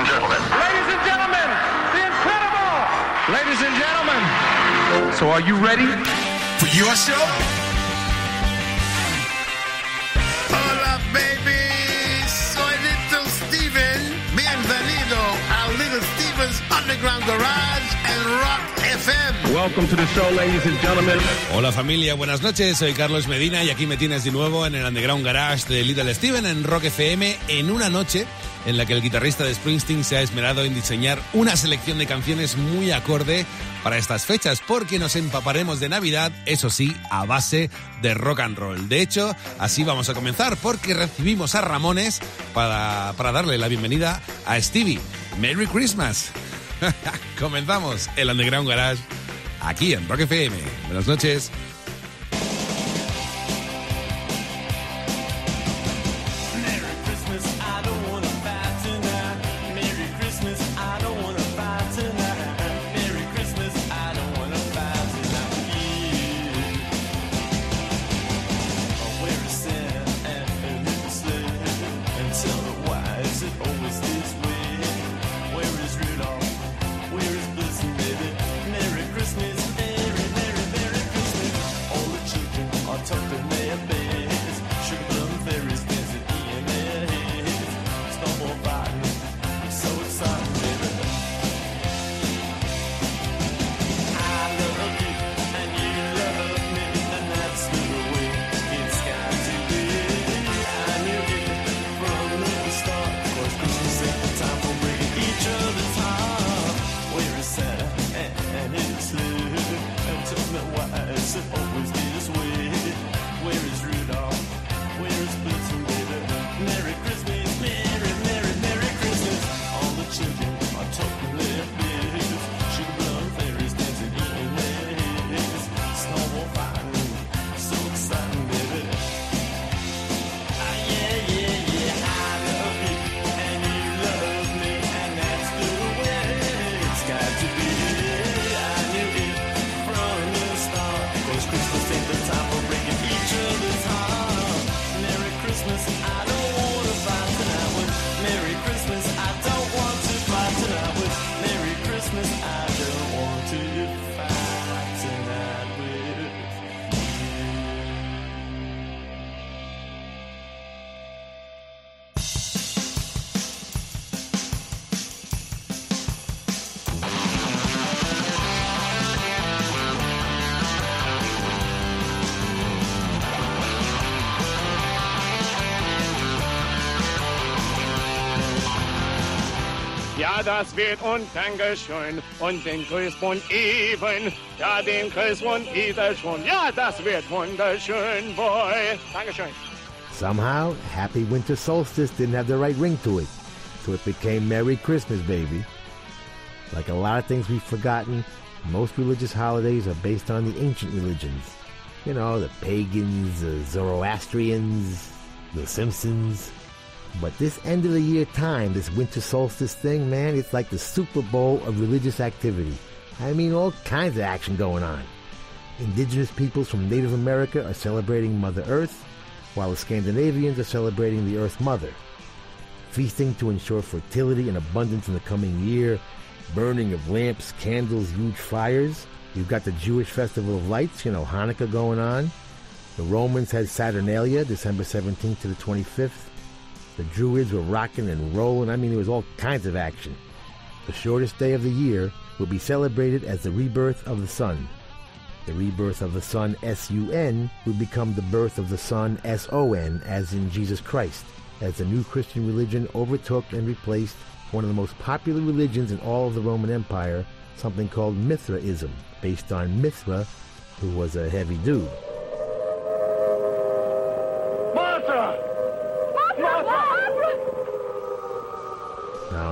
and gentlemen. Ladies and gentlemen, the incredible! Ladies and gentlemen, so are you ready? For your show? Hola, baby. Soy Little Steven. Bienvenido a Little Steven's Underground Garage FM. Welcome to the show, ladies and gentlemen. Hola familia, buenas noches. Soy Carlos Medina y aquí me tienes de nuevo en el Underground Garage de Little Steven en Rock FM en una noche en la que el guitarrista de Springsteen se ha esmerado en diseñar una selección de canciones muy acorde para estas fechas, porque nos empaparemos de Navidad, eso sí, a base de rock and roll. De hecho, así vamos a comenzar, porque recibimos a Ramones para, para darle la bienvenida a Stevie. Merry Christmas. Comenzamos el Underground Garage aquí en Rock FM. Buenas noches. Das wird und Dankeschön und den even. Den schon. Ja, das wird wunderschön, boy. Dankeschön. Somehow, Happy Winter Solstice didn't have the right ring to it, so it became Merry Christmas, baby. Like a lot of things we've forgotten, most religious holidays are based on the ancient religions. You know, the pagans, the Zoroastrians, the Simpsons. But this end of the year time, this winter solstice thing, man, it's like the Super Bowl of religious activity. I mean, all kinds of action going on. Indigenous peoples from Native America are celebrating Mother Earth, while the Scandinavians are celebrating the Earth Mother. Feasting to ensure fertility and abundance in the coming year, burning of lamps, candles, huge fires. You've got the Jewish Festival of Lights, you know, Hanukkah going on. The Romans had Saturnalia, December 17th to the 25th. The Druids were rocking and rolling. I mean, there was all kinds of action. The shortest day of the year will be celebrated as the rebirth of the sun. The rebirth of the sun, S-U-N, would become the birth of the sun, S-O-N, as in Jesus Christ, as the new Christian religion overtook and replaced one of the most popular religions in all of the Roman Empire, something called Mithraism, based on Mithra, who was a heavy dude.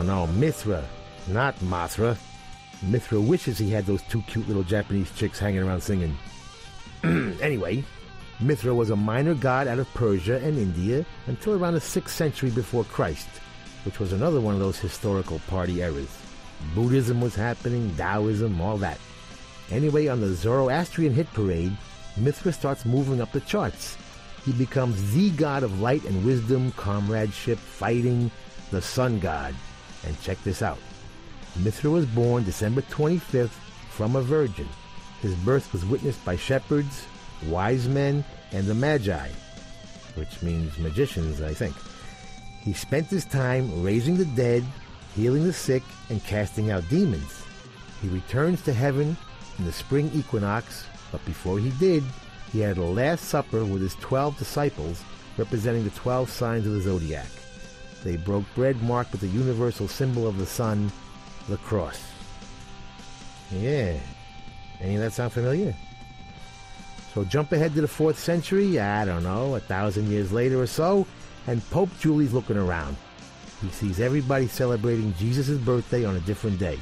No, Mithra, not Mothra. Mithra wishes he had those two cute little Japanese chicks hanging around singing. anyway, Mithra was a minor god out of Persia and India until around the 6th century before Christ, which was another one of those historical party eras. Buddhism was happening, Taoism, all that. Anyway, on the Zoroastrian hit parade, Mithra starts moving up the charts. He becomes the god of light and wisdom, comradeship, fighting, the sun god. And check this out. Mithra was born December 25th from a virgin. His birth was witnessed by shepherds, wise men, and the Magi, which means magicians, I think. He spent his time raising the dead, healing the sick, and casting out demons. He returns to heaven in the spring equinox, but before he did, he had a last supper with his twelve disciples, representing the twelve signs of the zodiac. They broke bread marked with the universal symbol of the sun, the cross. Yeah. Any of that sound familiar? So jump ahead to the 4th century, I don't know, a thousand years later or so, and Pope Julius looking around. He sees everybody celebrating Jesus' birthday on a different day.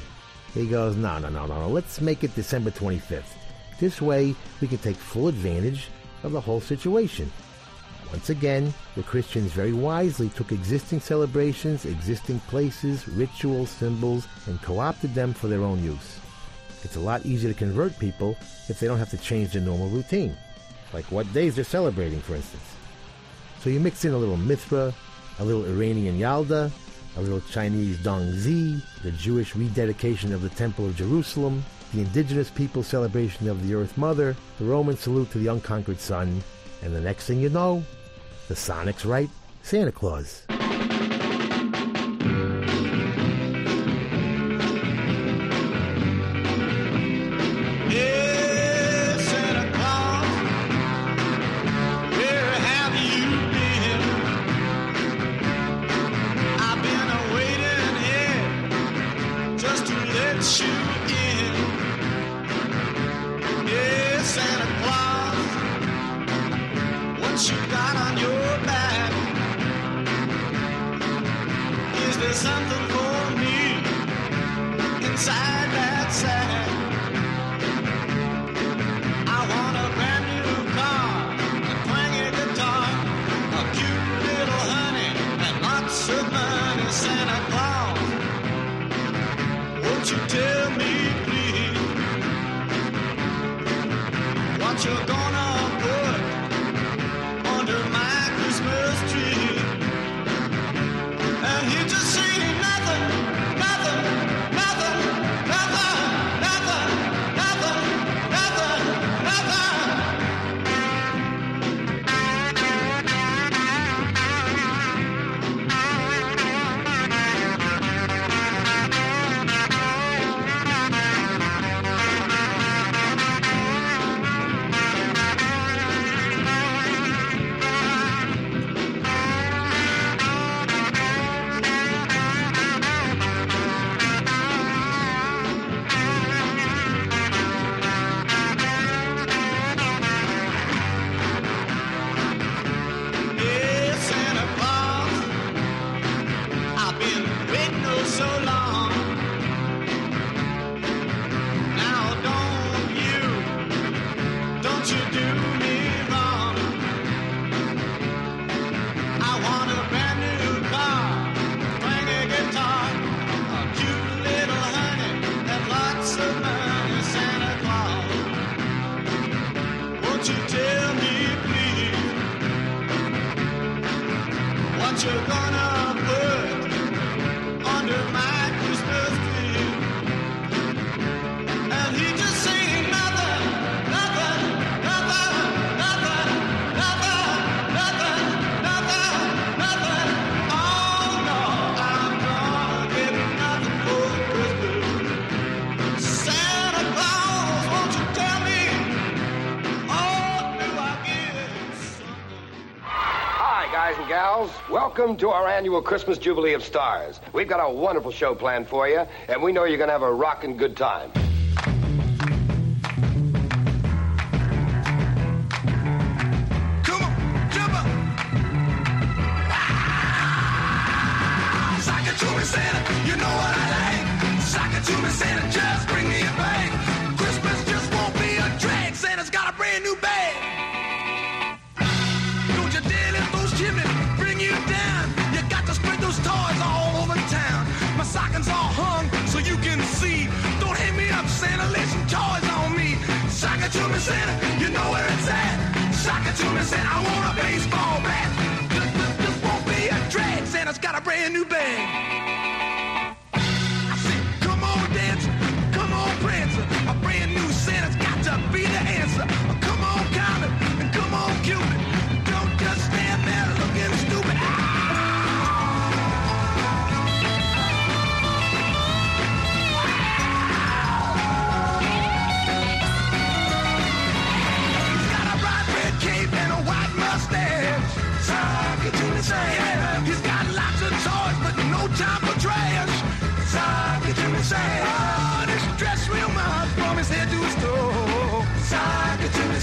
He goes, no, no, no, no, no, let's make it December 25th. This way, we can take full advantage of the whole situation. Once again, the Christians very wisely took existing celebrations, existing places, rituals, symbols, and co-opted them for their own use. It's a lot easier to convert people if they don't have to change their normal routine, like what days they're celebrating, for instance. So you mix in a little Mithra, a little Iranian Yalda, a little Chinese Dongzhi, the Jewish rededication of the Temple of Jerusalem, the indigenous people's celebration of the Earth Mother, the Roman salute to the unconquered sun, and the next thing you know, the Sonics write Santa Claus. Inside Welcome to our annual Christmas Jubilee of Stars. We've got a wonderful show planned for you, and we know you're going to have a rockin' good time.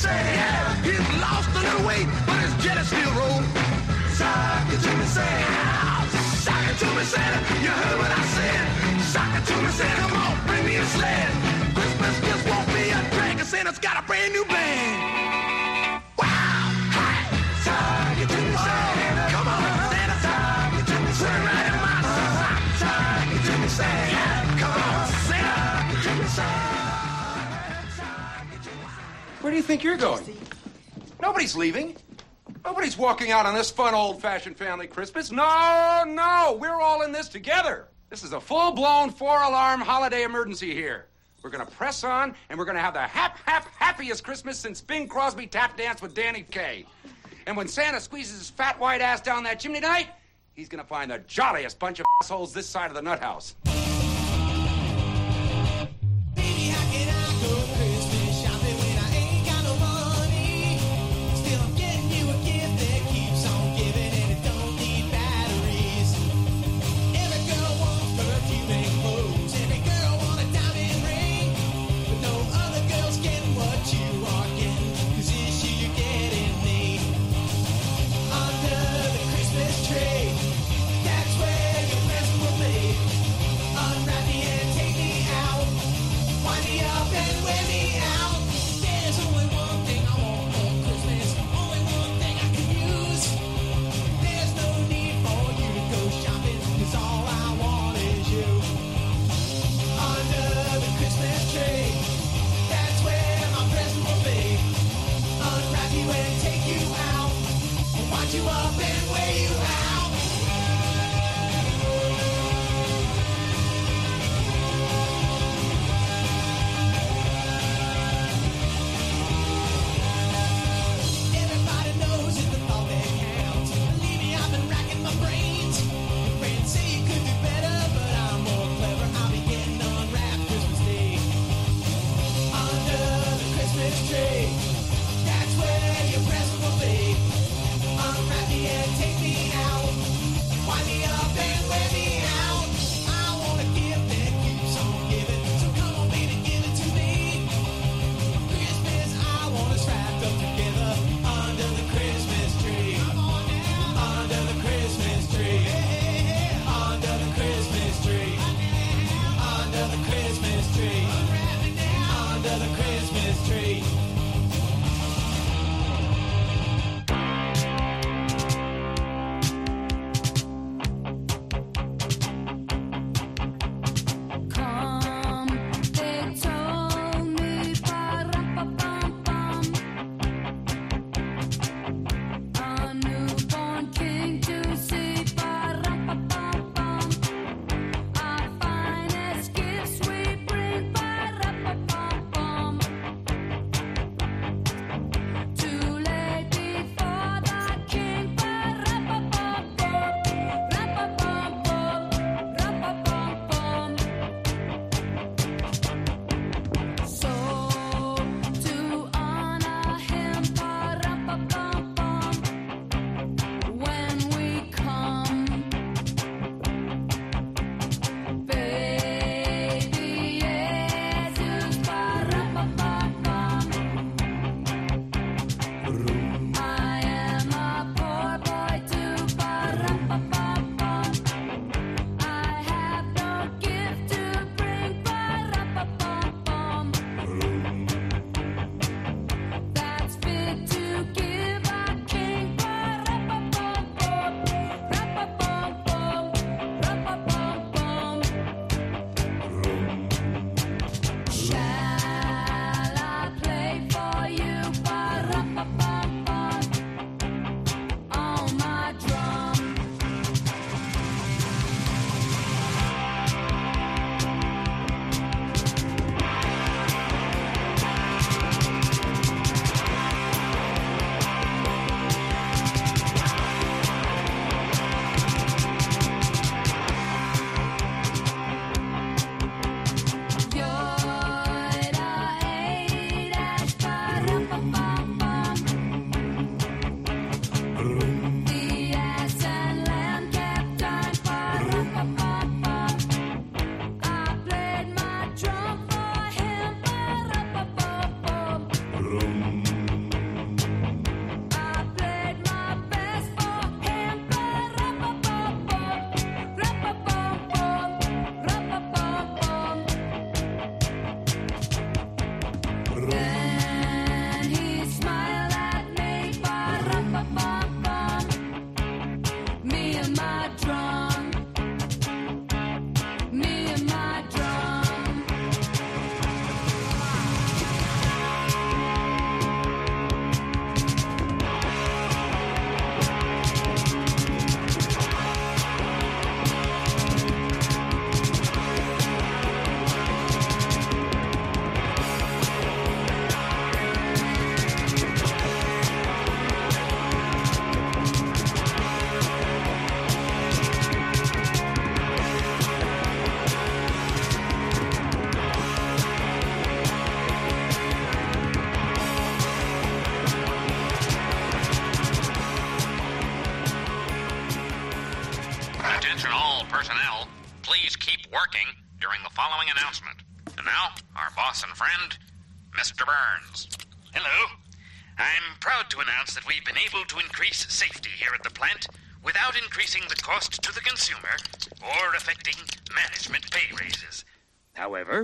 said he. He's lost a little weight, but his jet is still rolling. Sock it to me, said. Sock it to me, said. You heard what I said. Sock it to me, said. Come on, bring me a sled. Christmas just won't be a drag. I said it's got a brand new band. Where do you think you're going? Nobody's leaving. Nobody's walking out on this fun old fashioned family Christmas. No, no, we're all in this together. This is a full blown four alarm holiday emergency here. We're gonna press on and we're gonna have the hap, hap, happiest Christmas since Bing Crosby tap danced with Danny Kaye. And when Santa squeezes his fat white ass down that chimney tonight, he's gonna find the jolliest bunch of assholes this side of the nut house.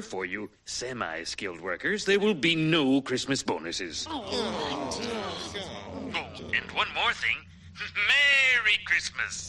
For you semi skilled workers, there will be no Christmas bonuses. Oh, and one more thing Merry Christmas!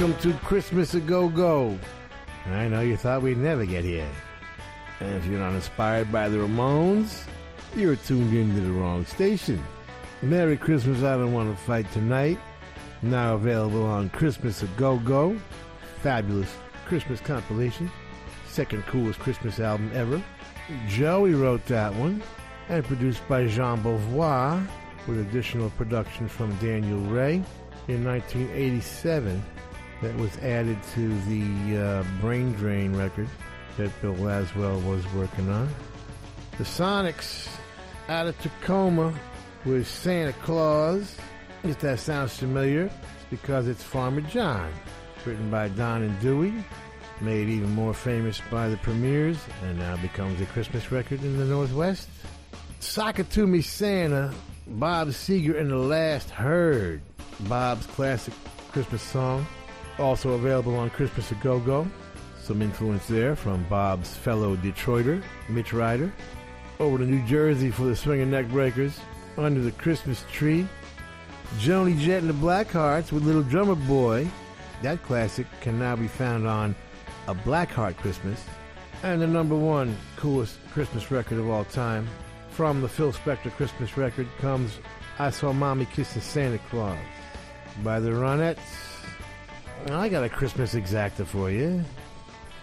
Welcome to Christmas a Go Go. I know you thought we'd never get here. And if you're not inspired by the Ramones, you're tuned into the wrong station. Merry Christmas, I Don't Want to Fight Tonight. Now available on Christmas a Go Go. Fabulous Christmas compilation. Second coolest Christmas album ever. Joey wrote that one. And produced by Jean Beauvoir with additional production from Daniel Rey in 1987 that was added to the uh, Brain Drain record that Bill Laswell was working on. The Sonics out of Tacoma with Santa Claus. If that sounds familiar, it's because it's Farmer John, written by Don and Dewey, made even more famous by the Premiers, and now becomes a Christmas record in the Northwest. Me Santa, Bob Seger and the Last Herd, Bob's classic Christmas song. Also available on Christmas a Go Go. Some influence there from Bob's fellow Detroiter, Mitch Ryder. Over to New Jersey for the Swinging Neck Breakers. Under the Christmas Tree. Joan Jett and the Blackhearts with Little Drummer Boy. That classic can now be found on A Blackheart Christmas. And the number one coolest Christmas record of all time from the Phil Spector Christmas record comes I Saw Mommy Kissing Santa Claus by the Ronettes. I got a Christmas exacta for you.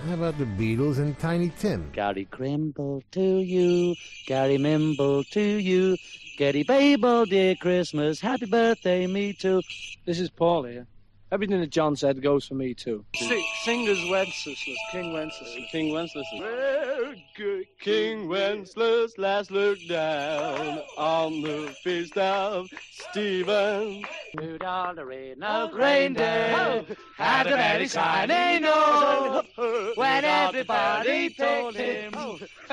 How about the Beatles and Tiny Tim? Gary Crimble to you, Gary Mimble to you, Gary Babel, dear Christmas, happy birthday, me too. This is Paul here. Everything that John said goes for me too. Sing, singers Wenceslas, King Wenceslas. King Wenceslas. Well, good King Wenceslas last looked down on the feast of Stephen. Rudolph the red-nosed Reindeer had a very shiny nose. when everybody told him.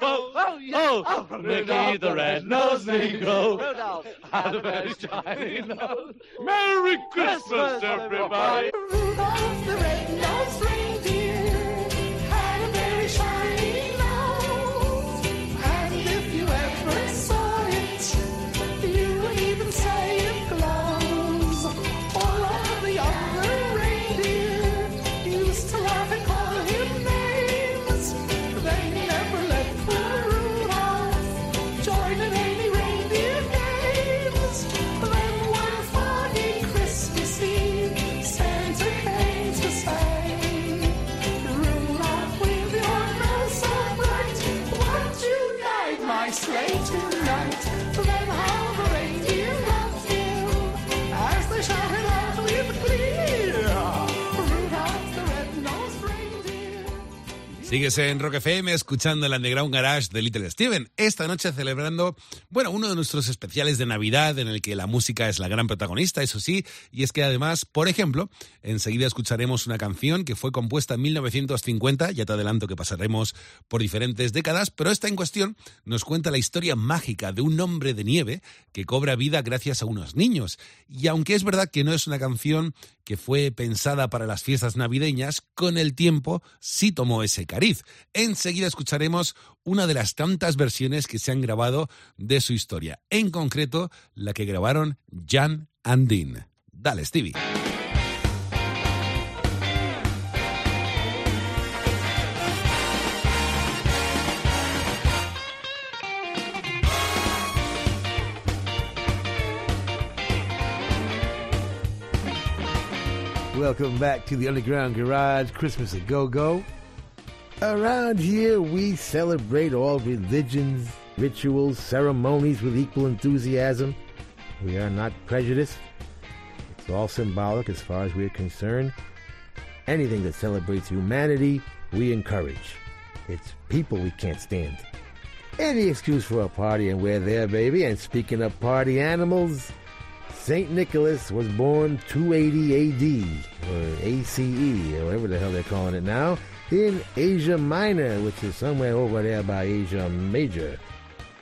oh, oh, Mickey oh, the red-nosed Negro. Had a very shiny nose. Merry Christmas, everybody. Sigues en Rock FM escuchando el Underground Garage de Little Steven. Esta noche celebrando, bueno, uno de nuestros especiales de Navidad en el que la música es la gran protagonista, eso sí, y es que además, por ejemplo, enseguida escucharemos una canción que fue compuesta en 1950, ya te adelanto que pasaremos por diferentes décadas, pero esta en cuestión nos cuenta la historia mágica de un hombre de nieve que cobra vida gracias a unos niños. Y aunque es verdad que no es una canción que fue pensada para las fiestas navideñas, con el tiempo sí tomó ese cariz. Enseguida escucharemos una de las tantas versiones que se han grabado de su historia, en concreto la que grabaron Jan and Dean. Dale, Stevie. Welcome back to the Underground Garage Christmas a Go Go. Around here, we celebrate all religions, rituals, ceremonies with equal enthusiasm. We are not prejudiced. It's all symbolic as far as we're concerned. Anything that celebrates humanity, we encourage. It's people we can't stand. Any excuse for a party, and we're there, baby. And speaking of party animals, St. Nicholas was born 280 AD, or ACE, or whatever the hell they're calling it now, in Asia Minor, which is somewhere over there by Asia Major.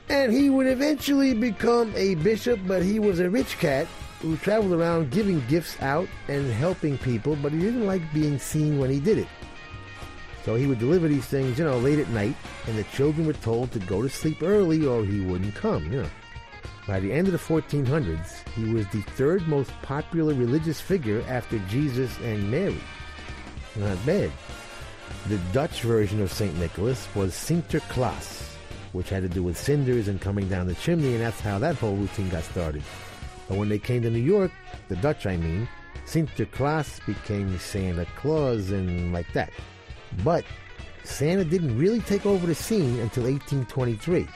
And he would eventually become a bishop, but he was a rich cat who traveled around giving gifts out and helping people, but he didn't like being seen when he did it. So he would deliver these things, you know, late at night, and the children were told to go to sleep early or he wouldn't come, you know. By the end of the 1400s, he was the third most popular religious figure after Jesus and Mary. Not bad. The Dutch version of St. Nicholas was Sinterklaas, which had to do with cinders and coming down the chimney, and that's how that whole routine got started. But when they came to New York, the Dutch I mean, Sinterklaas became Santa Claus and like that. But Santa didn't really take over the scene until 1823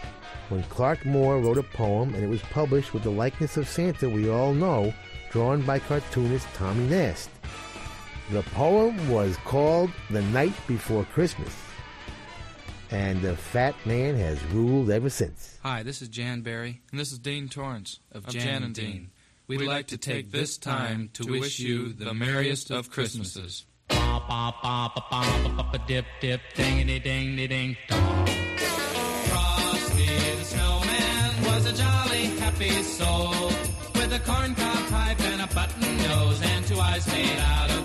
when Clark Moore wrote a poem and it was published with the likeness of Santa we all know, drawn by cartoonist Tommy Nast. The poem was called The Night Before Christmas, and the fat man has ruled ever since. Hi, this is Jan Berry, and this is Dean Torrance of, Jan, and Dean. We'd like to take this time to wish you the merriest of Christmases. Dip, dip, dingity, ding, ding, dong. Frosty the snowman was a jolly happy soul with a corncob pipe and a button nose and two eyes made out of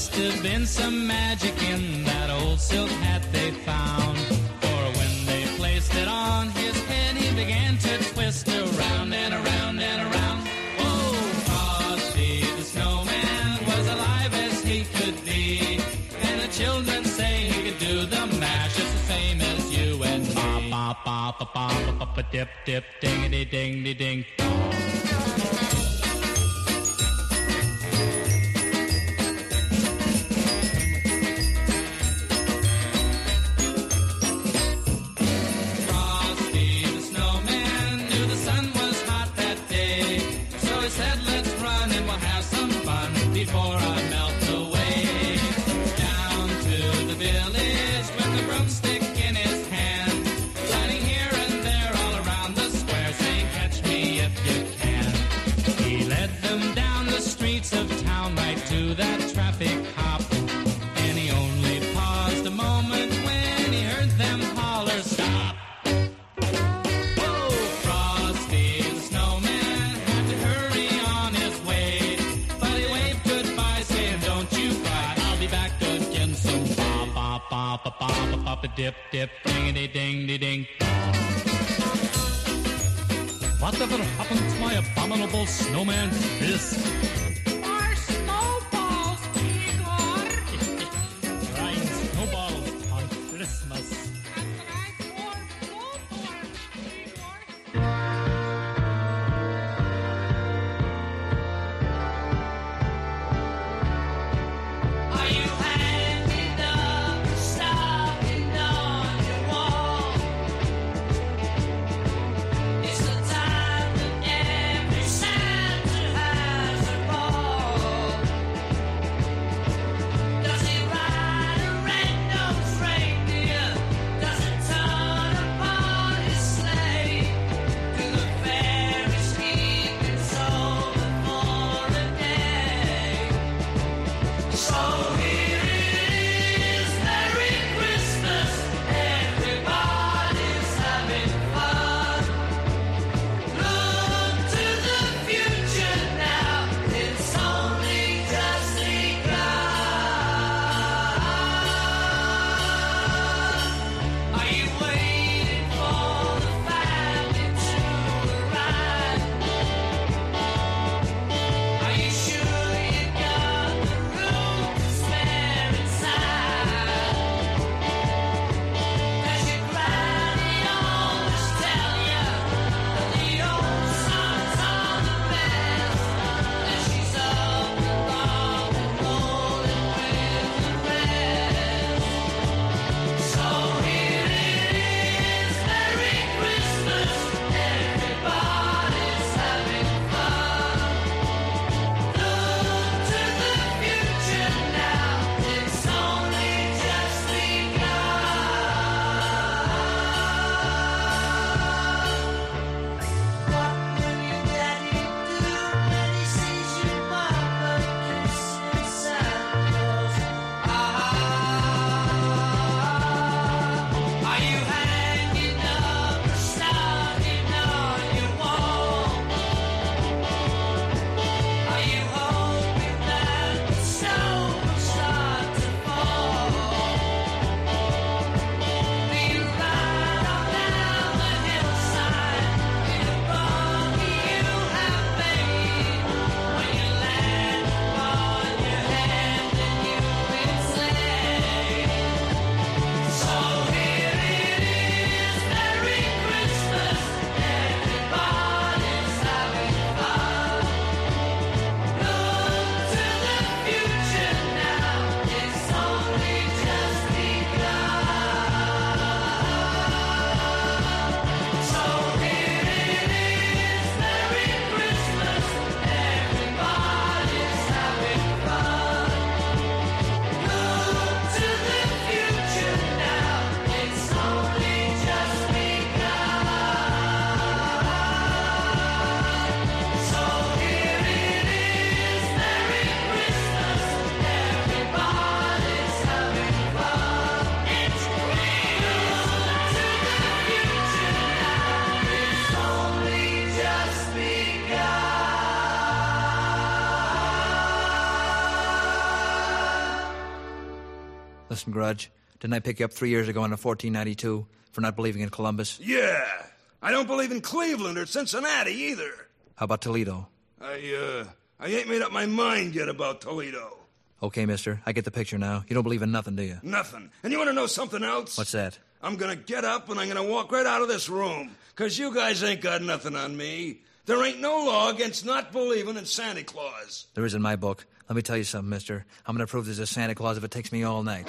must have been some magic in that old silk hat they found. For when they placed it on his head, he began to twist around and around and around. Oh, Frosty the snowman was alive as he could be. And the children say he could do the mash just the same as you and me. Ba ba ba ba ba ba dip dip dingity ding ding dong. up a dip, dip, dingity ding, ding, ding. Whatever happened to my abominable snowman fist? Grudge Didn't I pick you up three years ago in a 1492 for not believing in Columbus? Yeah. I don't believe in Cleveland or Cincinnati either. How about Toledo? I, uh, I ain't made up my mind yet about Toledo. Okay, mister. I get the picture now. You don't believe in nothing, do you? Nothing. And you want to know something else? What's that? I'm going to get up and I'm going to walk right out of this room because you guys ain't got nothing on me. There ain't no law against not believing in Santa Claus. There is in my book. Let me tell you something, mister. I'm going to prove there's a Santa Claus if it takes me all night.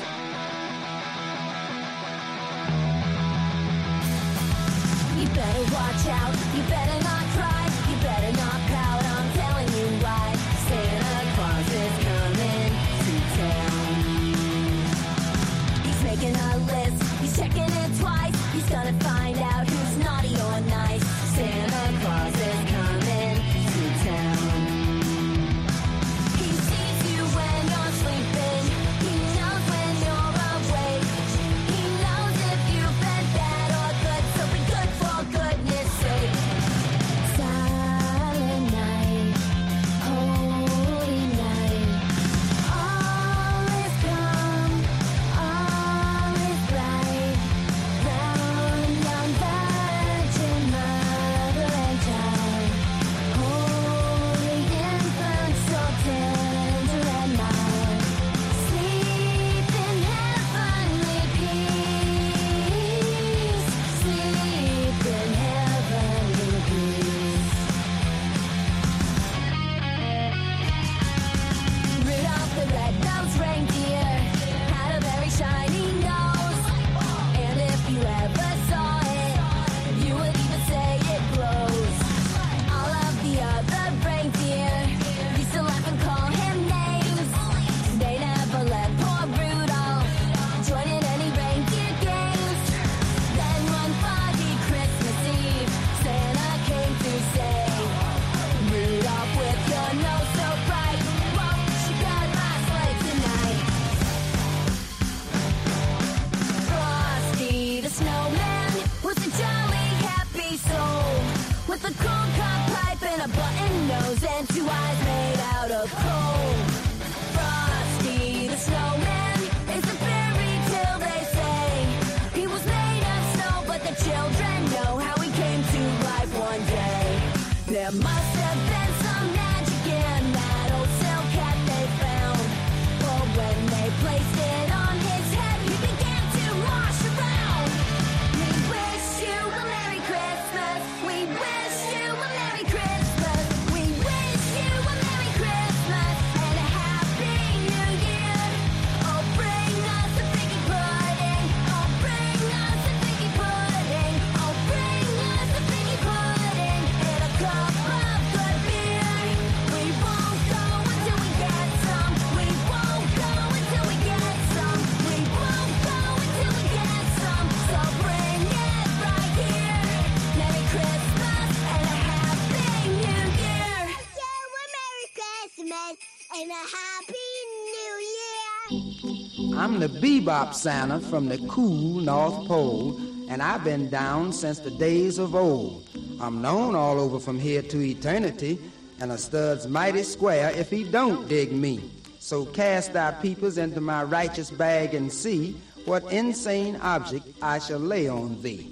Bebop Santa from the cool North Pole, and I've been down since the days of old. I'm known all over from here to eternity, and a stud's mighty square if he don't dig me. So cast thy peepers into my righteous bag and see what insane object I shall lay on thee.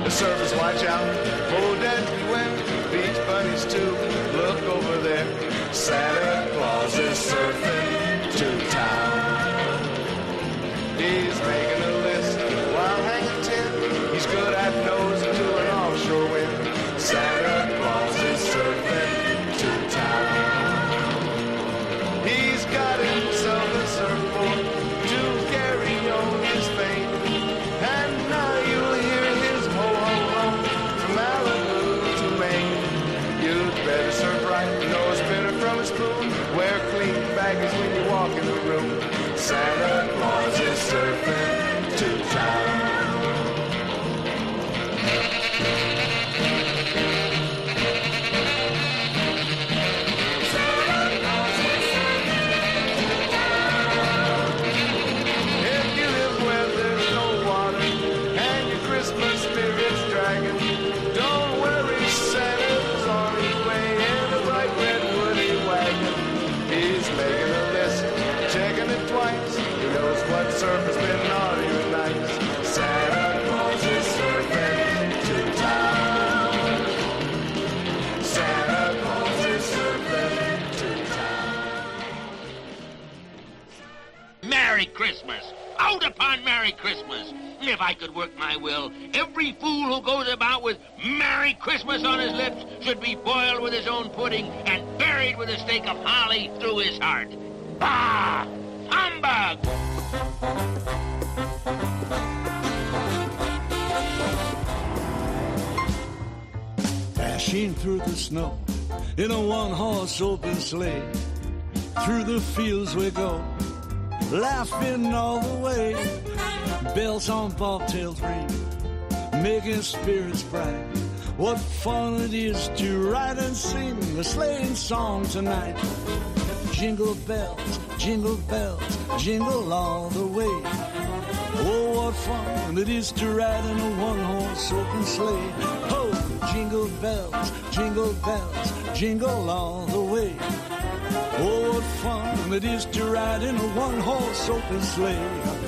The surfers watch out. Open sleigh. Through the fields we go, laughing all the way. Bells on bobtails ring, making spirits bright. What fun it is to ride and sing a sleighing song tonight. Jingle bells, jingle bells, jingle all the way. Oh, what fun it is to ride in a one-horse open sleigh. Oh, jingle bells, jingle bells, jingle all the way. Oh, what fun it is to ride in a one-horse open sleigh.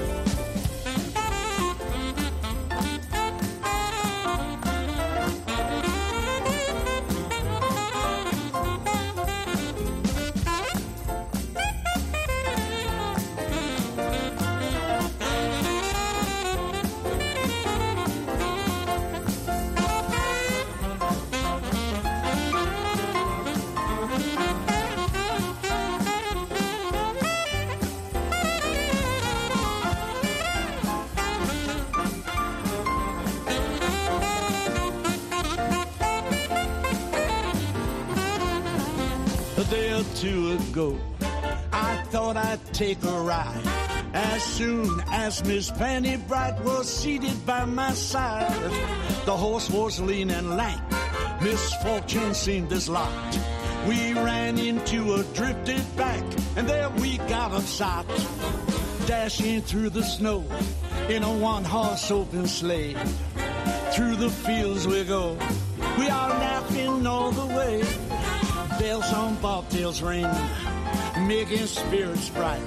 Take a ride. As soon as Miss Penny Bright was seated by my side, the horse was lean and lank. Misfortune seemed as lot. We ran into a drifted bank, and there we got upside. Dashing through the snow in a one-horse open sleigh. Through the fields we go, we are laughing all the way. Bells on bobtails ring, making spirits bright.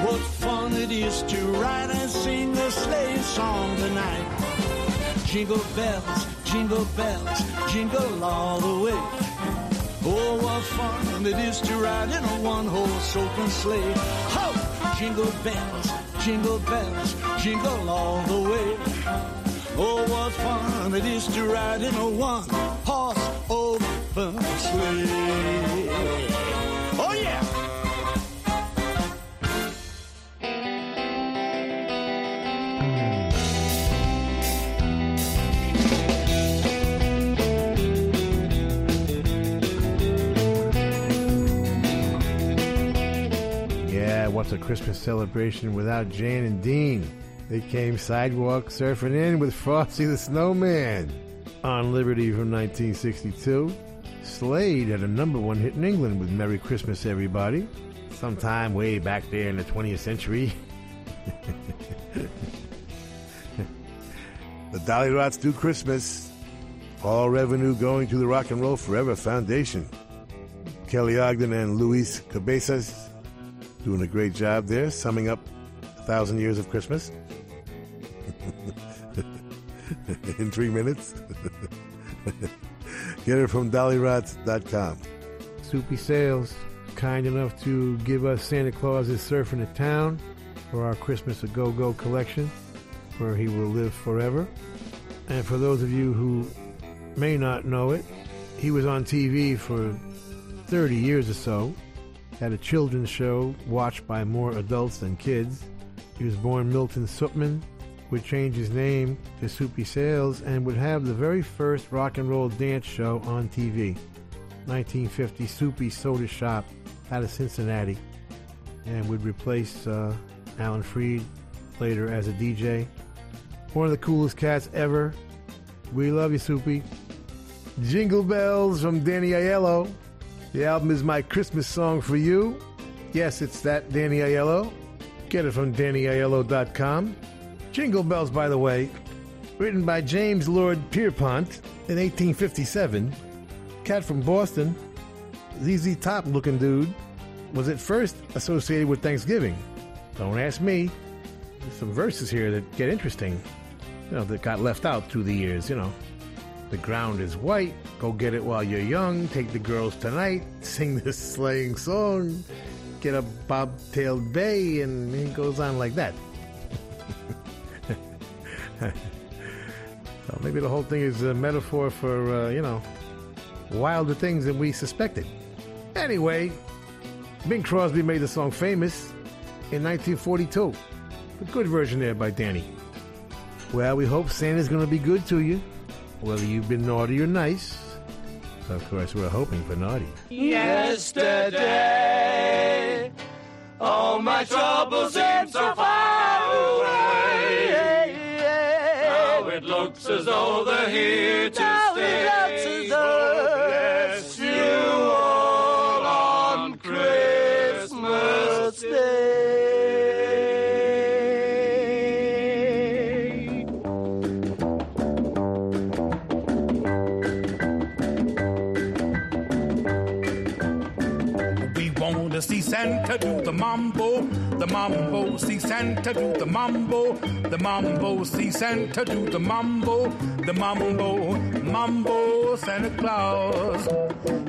What fun it is to ride and sing a sleigh song tonight. Jingle bells, jingle bells, jingle all the way. Oh, what fun it is to ride in a one-horse open sleigh. Ho! Jingle bells, jingle bells, jingle all the way. Oh, what fun it is to ride in a one-horse open sleigh. Oh, yeah! What's a Christmas celebration without Jan and Dean? They came sidewalk surfing in with Frosty the Snowman. on Liberty from 1962. Slade had a number one hit in England with Merry Christmas, Everybody, sometime way back there in the 20th century. the Dollyrots do Christmas. All revenue going to the Rock and Roll Forever Foundation. Kelly Ogden and Luis Cabezas doing a great job there, summing up a thousand years of Christmas in three minutes. Get it from dollyrots.com. Soupy Sales, kind enough to give us Santa Claus is Surfing the Town for our Christmas A Go Go collection, where he will live forever. And for those of you who may not know it, he was on TV for 30 years or so, had a children's show watched by more adults than kids. He was born Milton Supman, would change his name to Soupy Sales, and would have the very first rock and roll dance show on TV. 1950 Soupy Soda Shop out of Cincinnati, and would replace uh, Alan Freed later as a DJ. One of the coolest cats ever. We love you, Soupy. Jingle Bells from Danny Aiello. The album is my Christmas song for you. Yes, it's that Danny Aiello. Get it from DannyAiello.com. Jingle Bells, by the way, written by James Lord Pierpont in 1857. Cat from Boston, ZZ Top looking dude, was at first associated with Thanksgiving. Don't ask me. There's some verses here that get interesting. You know, that got left out through the years, you know. The ground is white. Go get it while you're young. Take the girls tonight. Sing this sleighing song. Get a bobtailed bay, and it goes on like that. so maybe the whole thing is a metaphor for, uh, you know, wilder things than we suspected. Anyway, Bing Crosby made the song famous in 1942. A good version there by Danny. Well, we hope Santa's going to be good to you, whether you've been naughty or nice. Of course, we're hoping for naughty. Yesterday, all my troubles seem so far away. Now it looks as though they're here to Santa do the mambo, the mambo, see Santa do the mambo, the mambo, mambo, Santa Claus.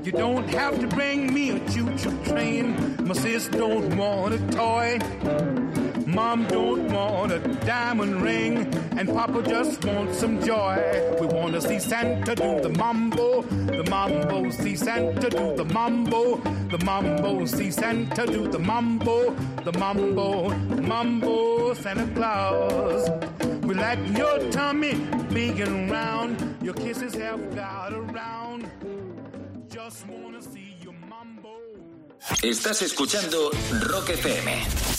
You don't have to bring me a choo-choo train, my sis don't want a toy. Mom don't want a diamond ring, and Papa just wants some joy. We want to see Santa do the mambo, the mambo, see Santa do the mambo, the mambo, see Santa do the mambo, the mambo, mambo, Santa Claus. We like your tummy big and round, your kisses have got around. Just wanna see your mambo. Estás escuchando Rock FM.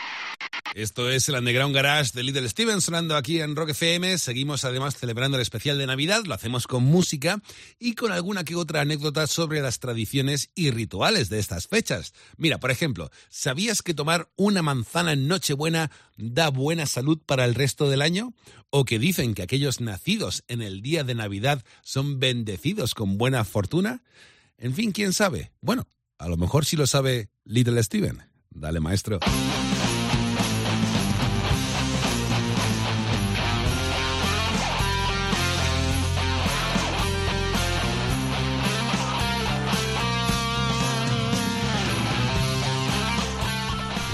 Esto es el Underground Garage de Little Steven sonando aquí en Rock FM. Seguimos además celebrando el especial de Navidad, lo hacemos con música y con alguna que otra anécdota sobre las tradiciones y rituales de estas fechas. Mira, por ejemplo, ¿sabías que tomar una manzana en Nochebuena da buena salud para el resto del año? ¿O que dicen que aquellos nacidos en el día de Navidad son bendecidos con buena fortuna? En fin, ¿quién sabe? Bueno, a lo mejor sí lo sabe Little Steven. Dale, maestro.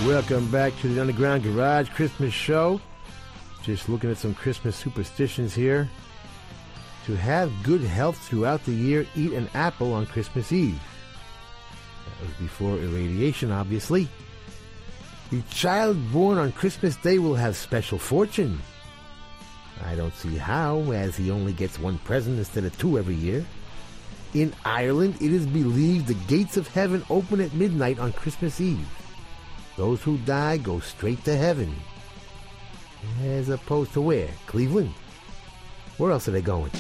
Welcome back to the Underground Garage Christmas Show. Just looking at some Christmas superstitions here. To have good health throughout the year, eat an apple on Christmas Eve. That was before irradiation, obviously. The child born on Christmas Day will have special fortune. I don't see how, as he only gets one present instead of two every year. In Ireland, it is believed the gates of heaven open at midnight on Christmas Eve. Those who die go straight to heaven. As opposed to where? Cleveland? Where else are they going?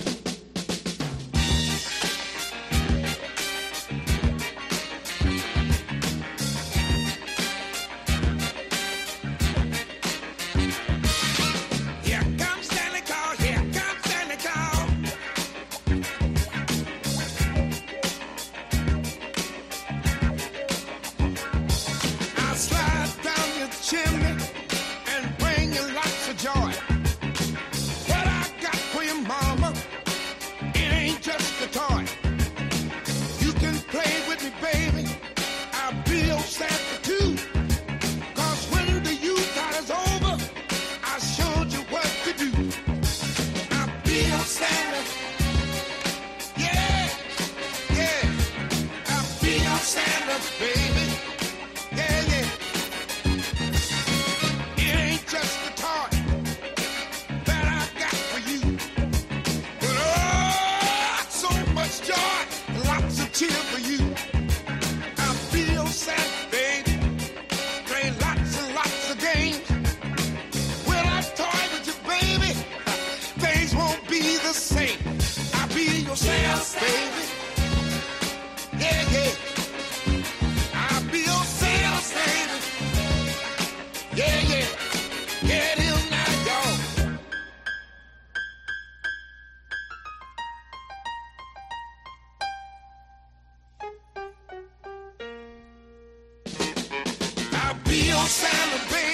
Be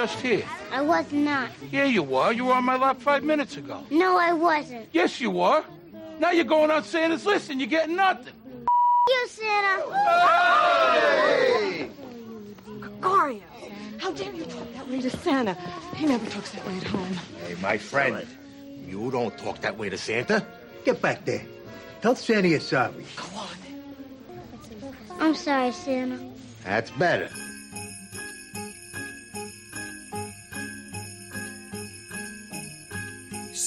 just here. I was not. Yeah, you were. You were on my lap five minutes ago. No, I wasn't. Yes, you were. Now you're going on Santa's list and you're getting nothing. you, Santa. Hey! Gloria, how dare you talk that way to Santa? He never talks that way at home. Hey, my friend, you don't talk that way to Santa. Get back there. Tell Santa you're sorry. Go on. I'm sorry, Santa. That's better.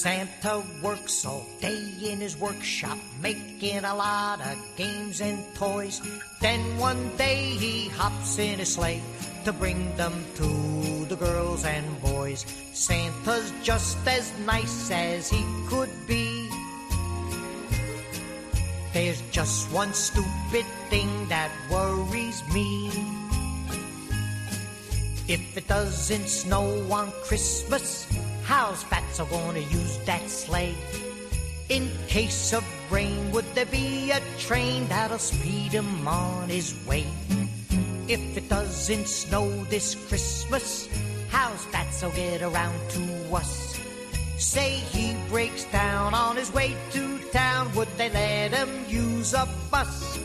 Santa works all day in his workshop, making a lot of games and toys. Then one day he hops in his sleigh to bring them to the girls and boys. Santa's just as nice as he could be. There's just one stupid thing that worries me. If it doesn't snow on Christmas, how's Fatso gonna use that sleigh? In case of rain, would there be a train that'll speed him on his way? If it doesn't snow this Christmas, how's Fatso get around to us? Say he breaks down on his way to town, would they let him use a bus?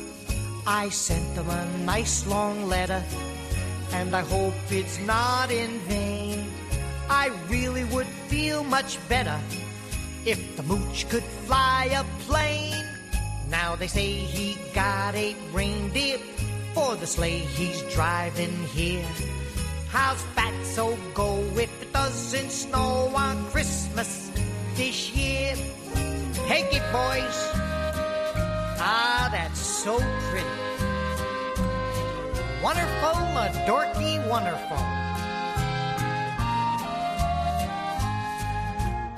I sent him a nice long letter, and I hope it's not in vain. I really would feel much better if the mooch could fly a plane. Now they say he got eight reindeer for the sleigh he's driving here. How's Fatso go if it doesn't snow on Christmas this year? Take it, boys. Ah, that's so pretty. Wonderful, a dorky wonderful.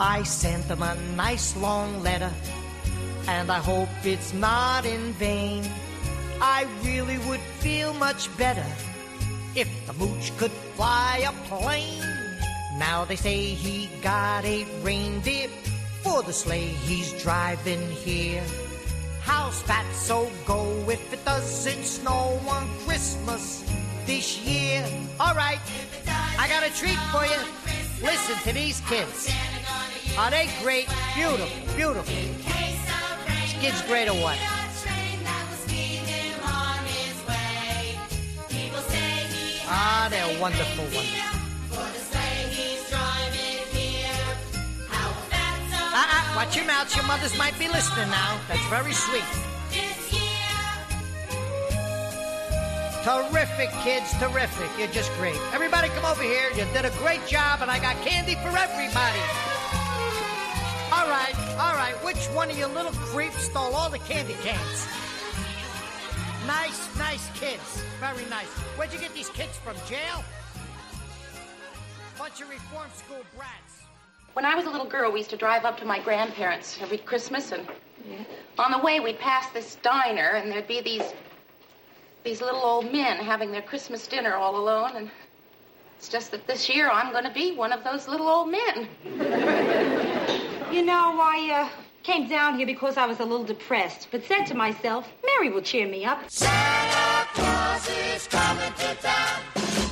I sent them a nice long letter, and I hope it's not in vain. I really would feel much better if the mooch could fly a plane. Now they say he got a reindeer for the sleigh he's driving here. How's that so go if it doesn't snow on Christmas this year? All right, I got a treat for you. Listen to these kids. Are they great? Beautiful, beautiful. Kids great or what? Ah, they're wonderful, wonderful. Uh-uh, watch your mouth. Your mothers might be listening now. That's very sweet. Terrific, kids. Terrific. You're just great. Everybody come over here. You did a great job, and I got candy for everybody. Right, all right. Which one of you little creeps stole all the candy cans? Nice, nice kids. Very nice. Where'd you get these kids from? Jail? Bunch of reform school brats. When I was a little girl, we used to drive up to my grandparents every Christmas, and on the way we'd pass this diner, and there'd be these these little old men having their Christmas dinner all alone, and it's just that this year I'm going to be one of those little old men. You know, I uh, came down here because I was a little depressed, but said to myself, Mary will cheer me up. Santa Claus is coming to town.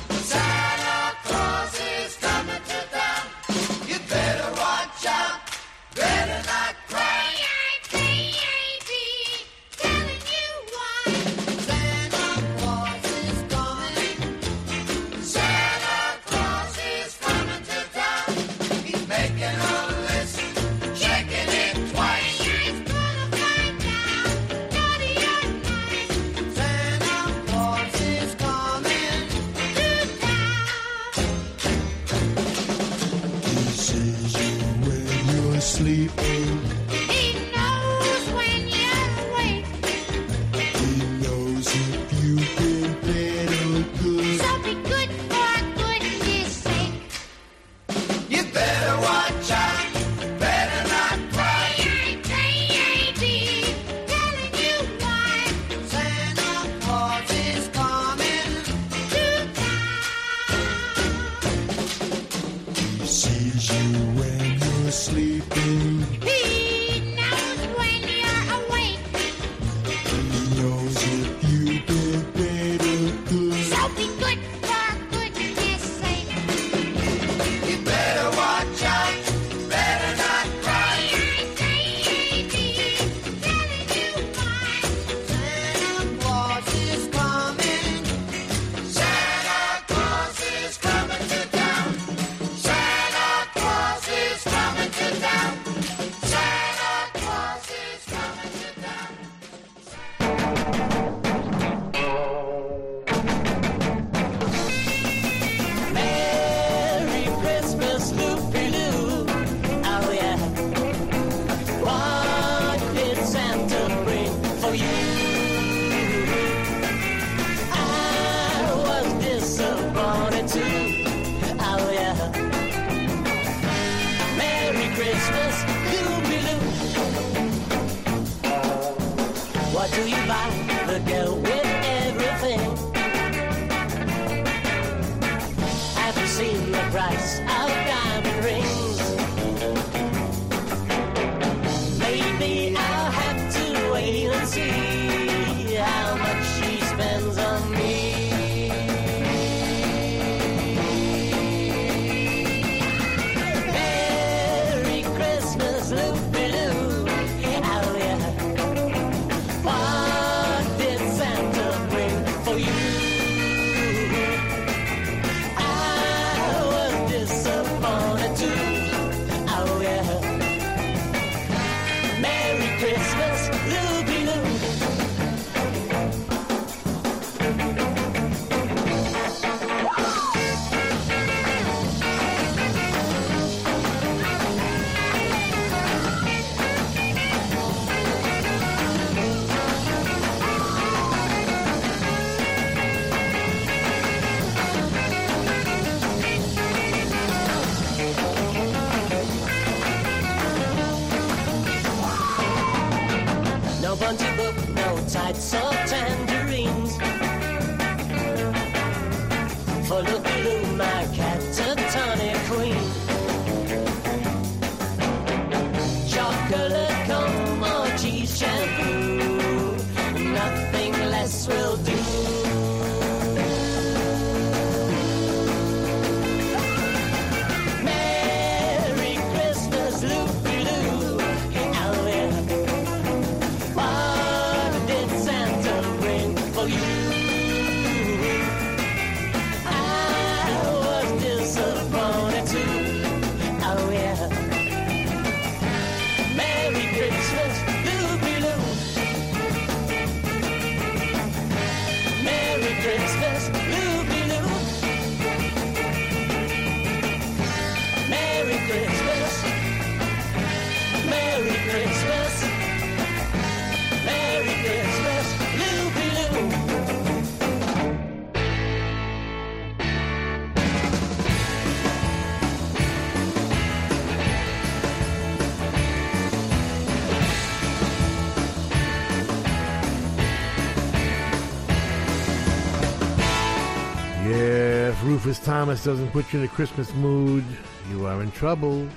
Rufus Thomas doesn't put you in a Christmas mood, you are in trouble.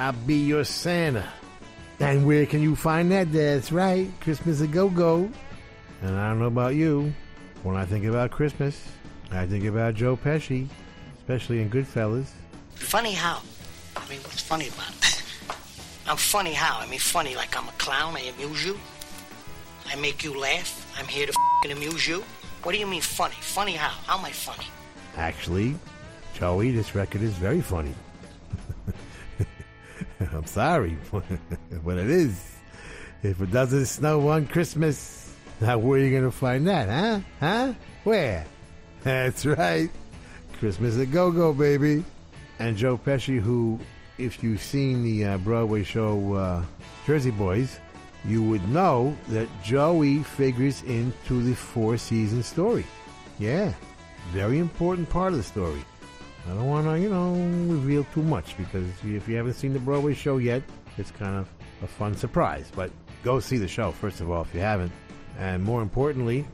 I'll be your Santa. And where can you find that? That's right, Christmas a go go. And I don't know about you, when I think about Christmas, I think about Joe Pesci, especially in Goodfellas. Funny how? I mean, what's funny about it? I'm funny how? I mean, funny like I'm a clown. I amuse you. I make you laugh. I'm here to fing amuse you. What do you mean funny? Funny how? How am I funny? Actually, Joey, this record is very funny. I'm sorry, but it is. If it doesn't snow on Christmas, now where are you going to find that, huh? Huh? Where? That's right. Christmas a go go, baby. And Joe Pesci, who, if you've seen the uh, Broadway show uh, Jersey Boys, you would know that Joey figures into the four season story. Yeah, very important part of the story. I don't want to, you know, reveal too much because if you haven't seen the Broadway show yet, it's kind of a fun surprise. But go see the show, first of all, if you haven't. And more importantly,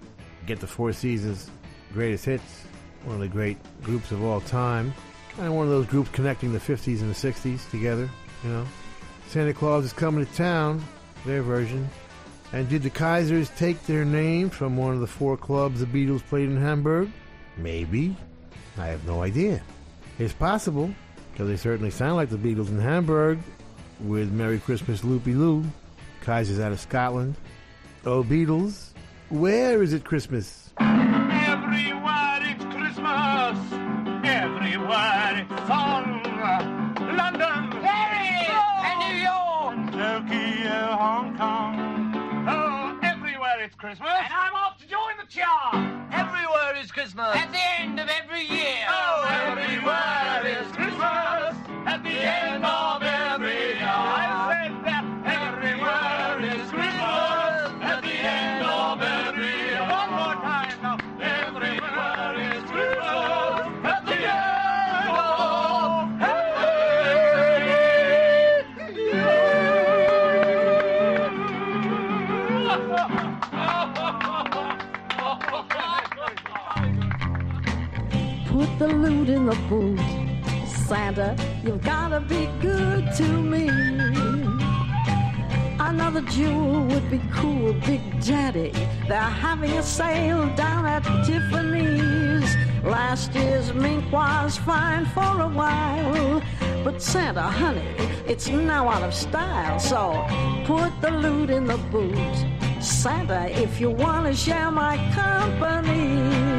get the Four Seasons greatest hits, one of the great groups of all time. Kind of one of those groups connecting the 50s and the 60s together, you know. Santa Claus is coming to town, their version. And did the Kaisers take their name from one of the four clubs the Beatles played in Hamburg? Maybe. I have no idea. It's possible, because they certainly sound like the Beatles in Hamburg with Merry Christmas Loopy Loo. Kaiser's out of Scotland. Oh, Beatles, where is it Christmas? Everywhere it's Christmas. Everywhere it's fun. London, Paris, and New York, Tokyo, Hong Kong. Oh, everywhere it's Christmas. And I'm off to join the chart. Christmas. At the end of every year. Oh, everywhere is Christmas. The loot in the boot. Santa, you've gotta be good to me. Another jewel would be cool, Big Daddy. They're having a sale down at Tiffany's. Last year's mink was fine for a while. But Santa, honey, it's now out of style. So put the loot in the boot. Santa, if you want to share my company,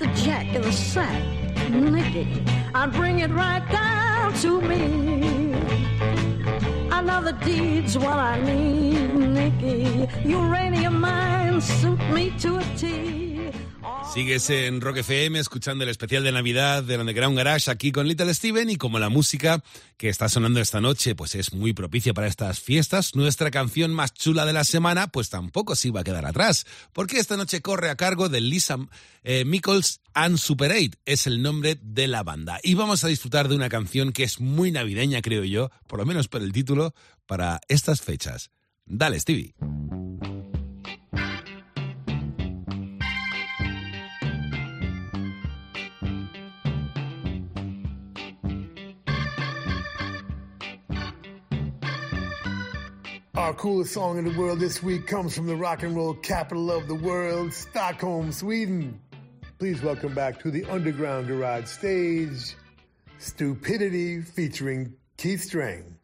the jack in the sack, Nicky, and bring it right down to me. Another deed's what I need, Nicky. Uranium mines suit me to a T. Sigues en Rock FM escuchando el especial de Navidad del Underground Garage aquí con Little Steven y como la música que está sonando esta noche pues es muy propicia para estas fiestas, nuestra canción más chula de la semana pues tampoco se iba a quedar atrás, porque esta noche corre a cargo de Lisa eh, Michaels and Super 8, es el nombre de la banda. Y vamos a disfrutar de una canción que es muy navideña creo yo, por lo menos por el título, para estas fechas. Dale Stevie. Our coolest song in the world this week comes from the rock and roll capital of the world, Stockholm, Sweden. Please welcome back to the Underground Garage stage, Stupidity featuring Keith Streng.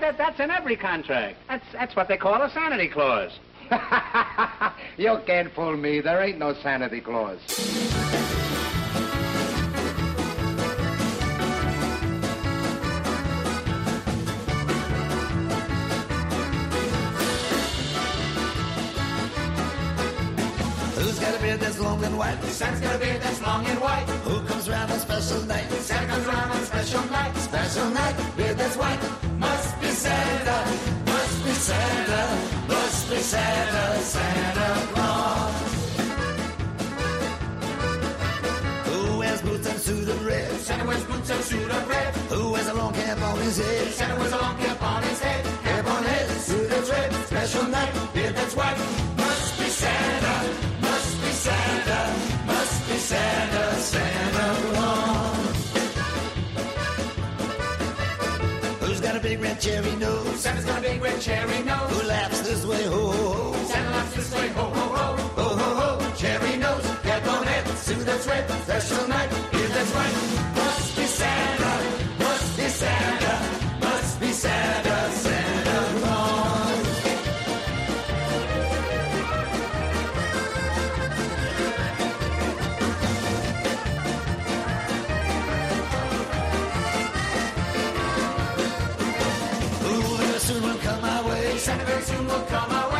That, that's in every contract. That's, that's what they call a sanity clause. You can't fool me. There ain't no sanity clause. Who's got a beard that's long and white? Santa's got a beard that's long and white. Who comes round on special night? Santa comes around on special night. Special night, beard that's white. Must be Santa, must be Santa, must be Santa, Santa Claus. Who wears boots and suit of red? Santa wears boots and suit of red. Who wears a long cap on his head? Santa wears a long cap on his head. Cap on head, suit that's red. Special night, beard that's white. Must be Santa, must be Santa, must be Santa, Santa big red cherry nose? Santa's got a big red cherry nose. Who laughs this way? Ho, ho, ho. Santa laughs this way, ho, ho, ho. Ho, ho, ho. Cherry nose, cap on head, suit that's red. Special night, beard that's white. Must be Santa, come our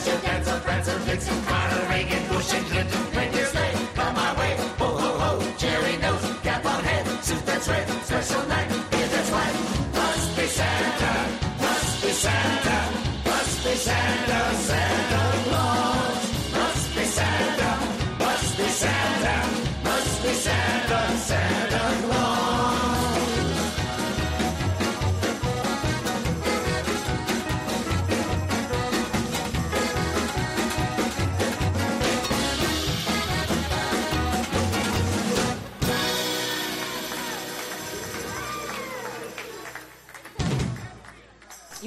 Dasher, Dancer, Prancer, Vixen, Carter, Reagan, Bush, and Clinton, reindeer sleigh, come my way, ho, ho, ho, cherry nose, cap on head, suit that's red, special night, beard that's white, must be Santa, must be Santa, must be Santa, Santa Claus, must be Santa, must be Santa, must be Santa, Santa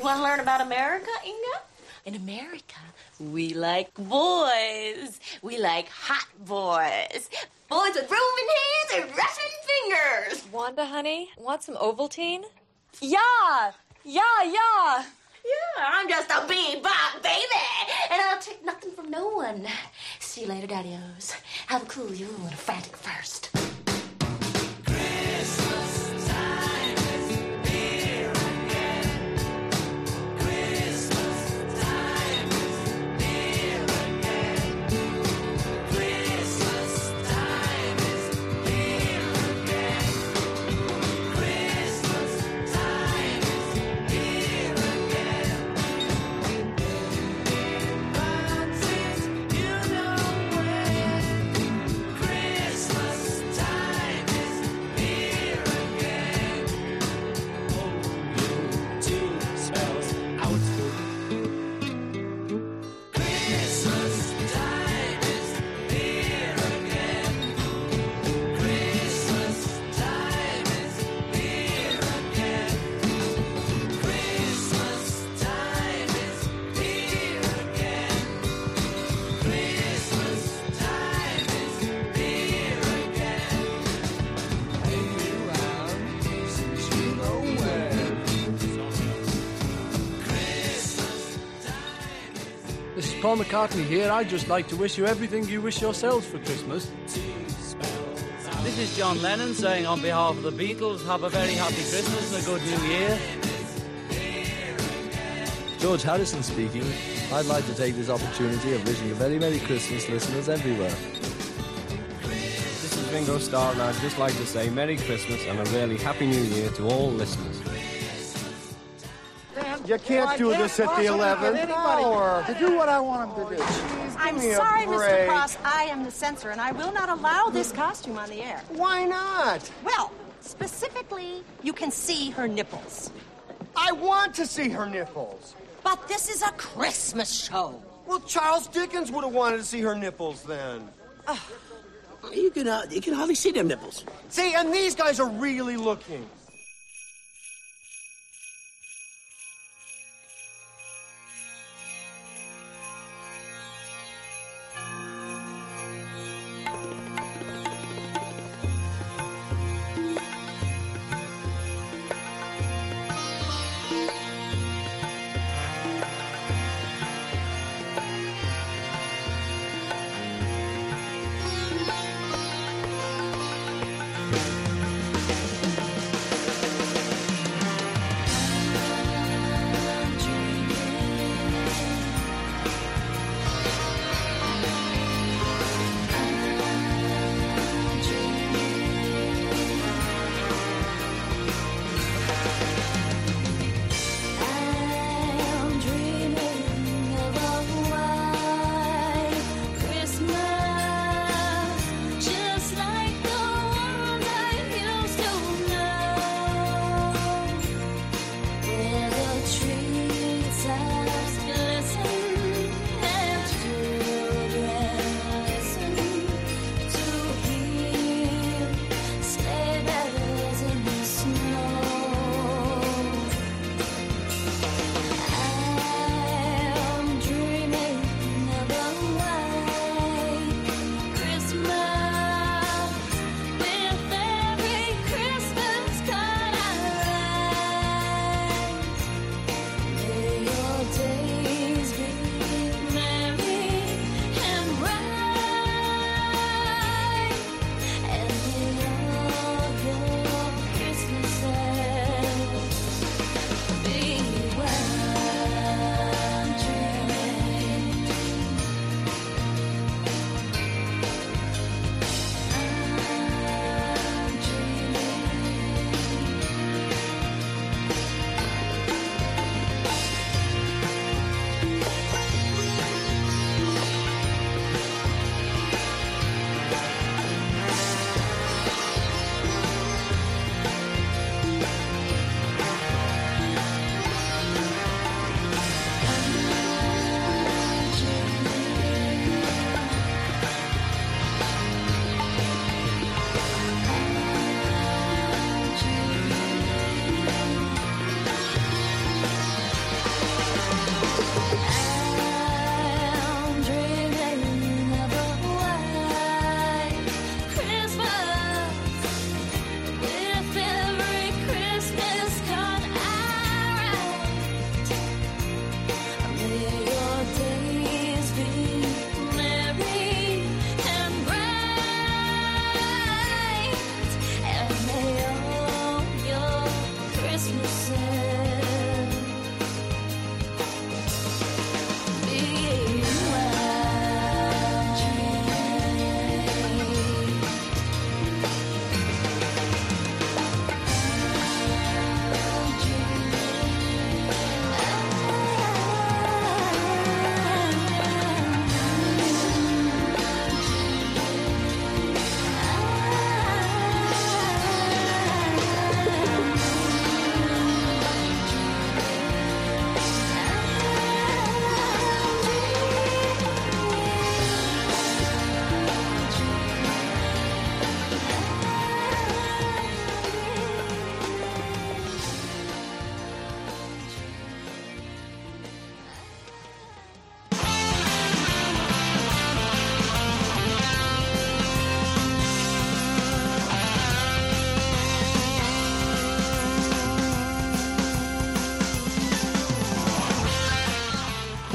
You want to learn about America, Inga? In America, we like boys. We like hot boys. Boys with Roman hands and Russian fingers. Wanda, honey, want some Ovaltine? Yeah, yeah, yeah. Yeah, I'm just a bebop baby, and I'll take nothing from no one. See you later, daddy-os. Have a cool you and a frantic first. Paul McCartney here. I'd just like to wish you everything you wish yourselves for Christmas. This is John Lennon saying on behalf of the Beatles, have a very happy Christmas and a good New Year. George Harrison speaking. I'd like to take this opportunity of wishing a very Merry Christmas listeners everywhere. This is Ringo Starr, and I'd just like to say Merry Christmas and a really Happy New Year to all listeners. Then You can't I do can't this at the possibly get 11th hour. to do what I want them to do. I'm sorry, Mr. Cross. I am the censor, and I will not allow this costume on the air. Why not? Well, specifically, you can see her nipples. I want to see her nipples. But this is a Christmas show. Well, Charles Dickens would have wanted to see her nipples then. You can, uh, you can hardly see them nipples. See, and these guys are really looking.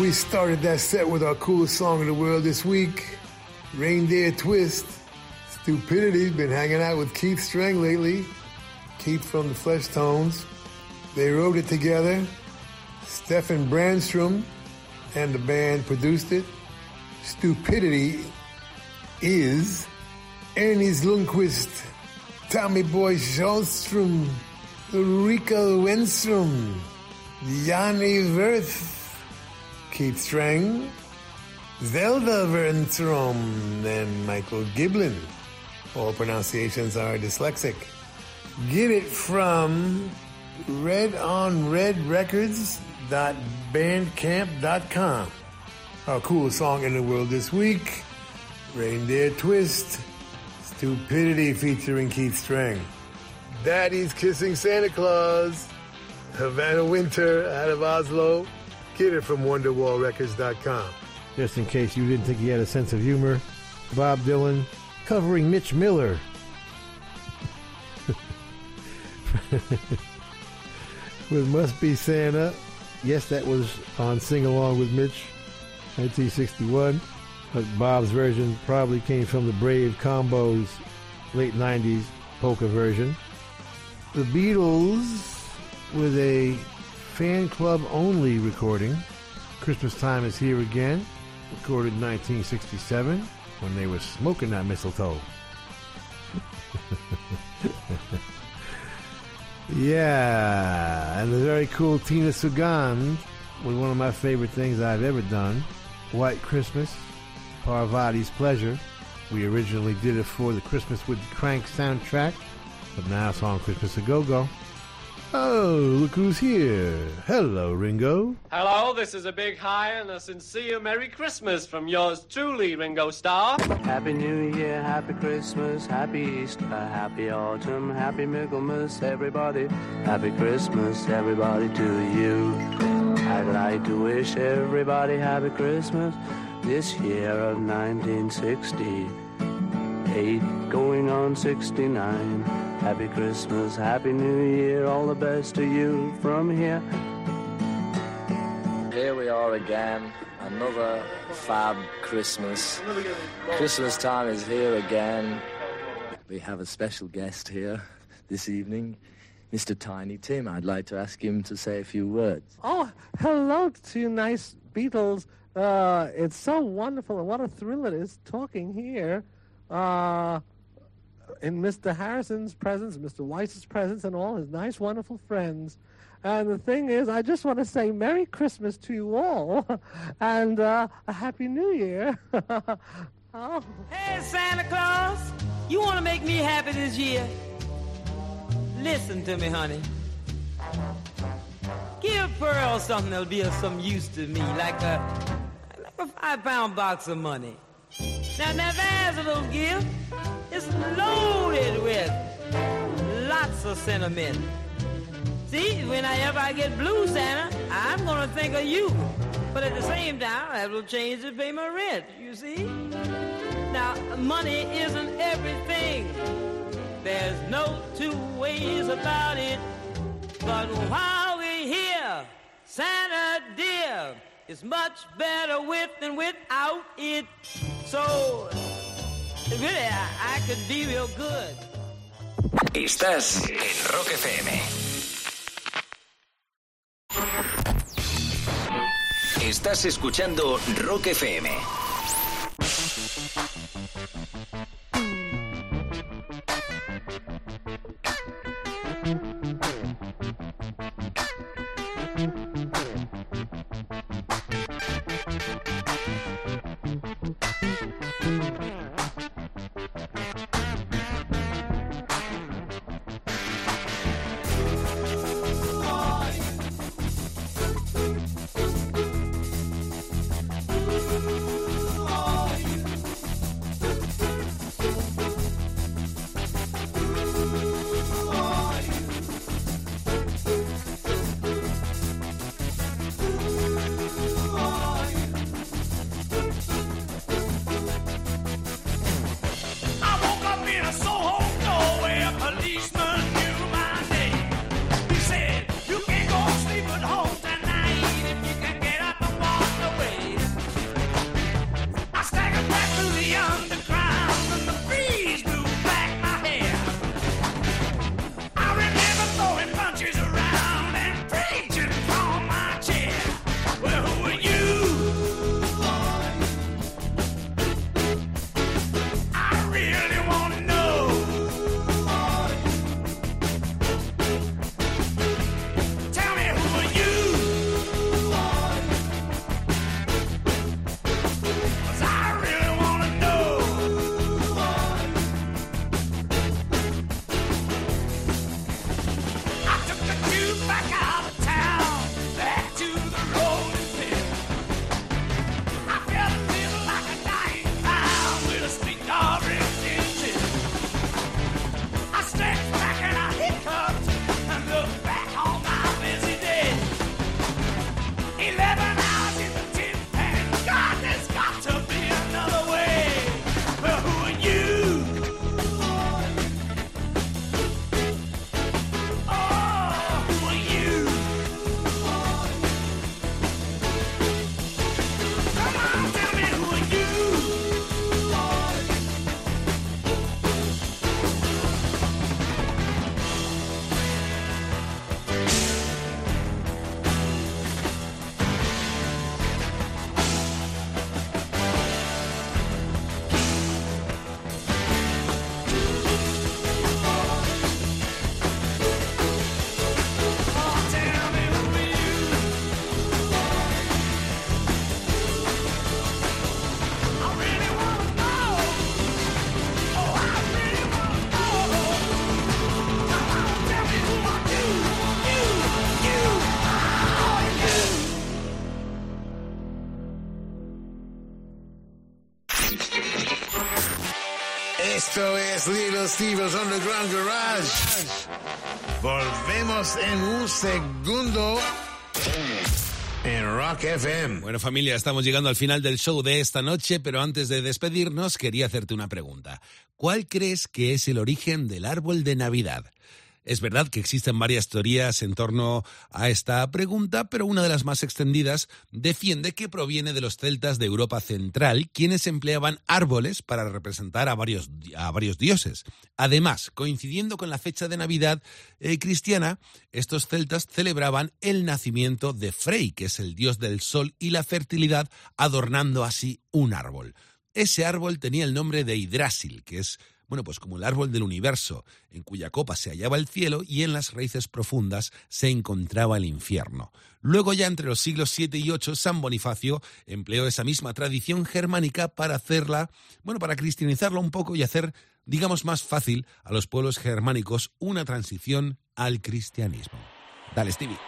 We started that set with our coolest song in the world this week, Reindeer Twist. Stupidity's been hanging out with Keith Streng lately. Keith from the Fleshtones. They wrote it together. Stefan Brandstrom and the band produced it. Stupidity is Ernest Lundqvist, Tommy Boy Sjöström, Ulrika Wenström, Yanni Wirth, Keith Streng, Zelda Vernstrom, and Michael Giblin. All pronunciations are dyslexic. Get it from redonredrecords.bandcamp.com. Our coolest song in the world this week, Reindeer Twist, Stupidity featuring Keith Streng. Daddy's Kissing Santa Claus, Havana Winter out of Oslo. Get it from WonderWallRecords.com. Just in case you didn't think he had a sense of humor, Bob Dylan covering Mitch Miller. with Must Be Santa. Yes, that was on Sing Along with Mitch, 1961. But Bob's version probably came from the Brave Combo's late 90s polka version. The Beatles with a fan club only recording. Christmas Time is Here Again, recorded in 1967 when they were smoking that mistletoe. yeah, and the very cool Tina Sugandh was one of my favorite things I've ever done. White Christmas, Parvati's Pleasure. We originally did it for the Christmas with the Crank soundtrack, but now it's on Christmas a Go Go. Oh, look who's here. Hello, Ringo. Hello, this is a big hi and a sincere Merry Christmas from yours truly, Ringo Starr. Happy New Year, Happy Christmas, Happy Easter, Happy Autumn, Happy Michaelmas, everybody. Happy Christmas, everybody to you. I'd like to wish everybody Happy Christmas this year of 1968, going on 69. Happy Christmas, Happy New Year, all the best to you from here. Here we are again, another fab Christmas. Christmas time is here again. We have a special guest here this evening, Mr. Tiny Tim. I'd like to ask him to say a few words. Oh, hello to you nice Beatles. Uh, it's so wonderful and what a thrill it is talking here uh, in Mr. Harrison's presence, Mr. Weiss's presence, and all his nice, wonderful friends. And the thing is, I just want to say Merry Christmas to you all and uh, a Happy New Year. oh. Hey, Santa Claus, you want to make me happy this year? Listen to me, honey. Give Pearl something that'll be of some use to me, like a, like a five pound box of money. Now, now there's a little gift. It's loaded with lots of sentiment. See, whenever I get blue, Santa, I'm gonna think of you. But at the same time, I will change to pay my rent, you see? Now, money isn't everything. There's no two ways about it. But while we're here, Santa dear, it's much better with than without it. So, really, I, I could be real good. Estás en Rock FM. Estás escuchando Rock FM. Little Steve's Underground Garage. Volvemos en un segundo en Rock FM. Bueno familia, estamos llegando al final del show de esta noche, pero antes de despedirnos quería hacerte una pregunta. ¿Cuál crees que es el origen del árbol de Navidad? Es verdad que existen varias teorías en torno a esta pregunta, pero una de las más extendidas defiende que proviene de los celtas de Europa Central, quienes empleaban árboles para representar a varios, a varios dioses. Además, coincidiendo con la fecha de Navidad eh, cristiana, estos celtas celebraban el nacimiento de Frey, que es el dios del sol y la fertilidad, adornando así un árbol. Ese árbol tenía el nombre de Hidrásil, que es bueno, pues como el árbol del universo, en cuya copa se hallaba el cielo y en las raíces profundas se encontraba el infierno. Luego ya entre los siglos 7 y 8, San Bonifacio empleó esa misma tradición germánica para hacerla, bueno, para cristianizarla un poco y hacer, digamos, más fácil a los pueblos germánicos una transición al cristianismo. Dale, Stevie.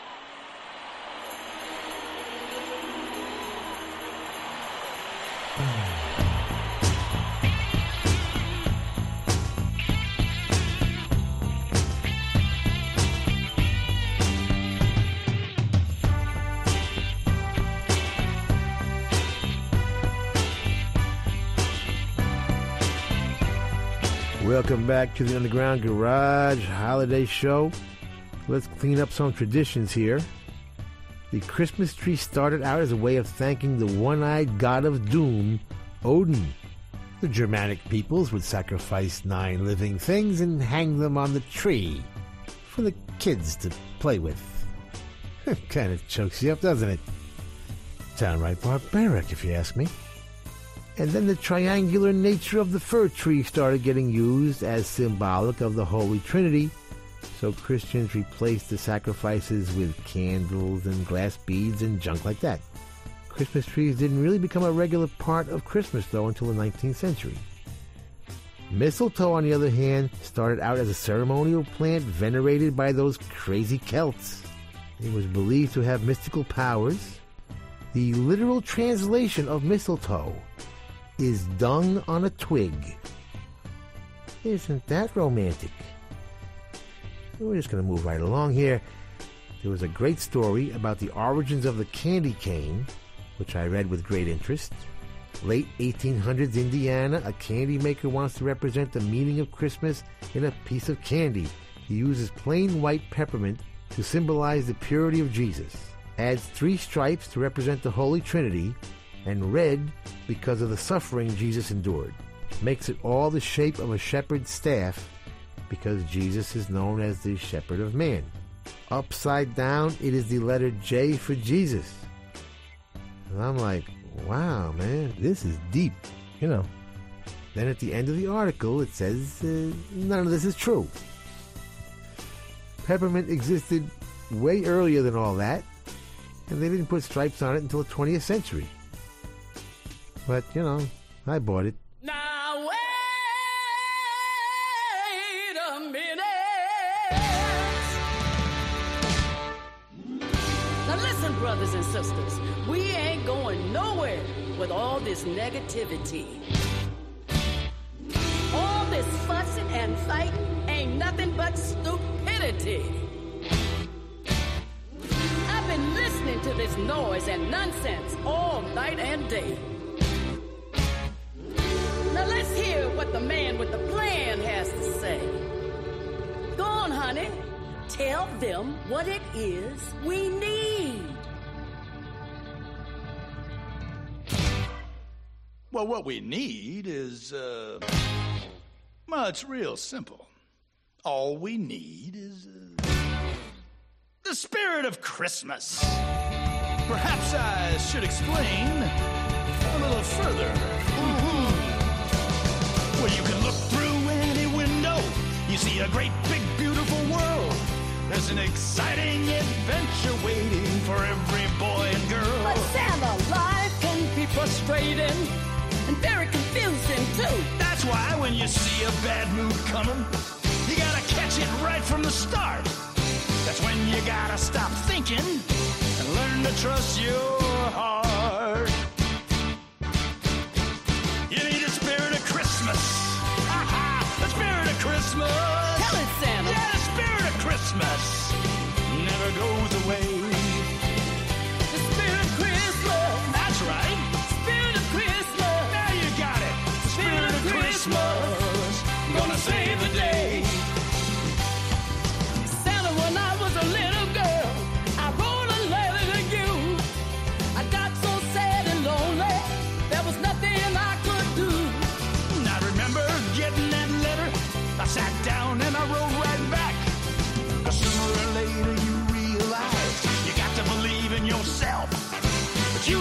Welcome back to the Underground Garage Holiday Show. Let's clean up some traditions here. The Christmas tree started out as a way of thanking the one eyed god of doom, Odin. The Germanic peoples would sacrifice nine living things and hang them on the tree for the kids to play with. kind of chokes you up, doesn't it? Downright barbaric, if you ask me. And then the triangular nature of the fir tree started getting used as symbolic of the Holy Trinity. So Christians replaced the sacrifices with candles and glass beads and junk like that. Christmas trees didn't really become a regular part of Christmas, though, until the 19th century. Mistletoe, on the other hand, started out as a ceremonial plant venerated by those crazy Celts. It was believed to have mystical powers. The literal translation of mistletoe is dung on a twig. Isn't that romantic? We're just going to move right along here. There was a great story about the origins of the candy cane, which I read with great interest. Late 1800s Indiana, a candy maker wants to represent the meaning of Christmas in a piece of candy. He uses plain white peppermint to symbolize the purity of Jesus, adds three stripes to represent the Holy Trinity, and red because of the suffering Jesus endured. Makes it all the shape of a shepherd's staff because Jesus is known as the shepherd of man. Upside down, it is the letter J for Jesus. And I'm like, wow, man, this is deep, you know. Then at the end of the article, it says uh, none of this is true. Peppermint existed way earlier than all that, and they didn't put stripes on it until the 20th century. But, you know, I bought it. Now wait a minute. Now listen, brothers and sisters, we ain't going nowhere with all this negativity. All this fussing and fighting ain't nothing but stupidity. I've been listening to this noise and nonsense all night and day. Now let's hear what the man with the plan has to say. Go on, honey. Tell them what it is we need. Well, what we need is, uh, well, it's real simple. All we need is uh, the spirit of Christmas. Perhaps I should explain a little further. You can look through any window, you see a great, big, beautiful world. There's an exciting adventure waiting for every boy and girl. But Santa, life can be frustrating and very confusing too. That's why when you see a bad mood coming, you gotta catch it right from the start. That's when you gotta stop thinking and learn to trust your heart.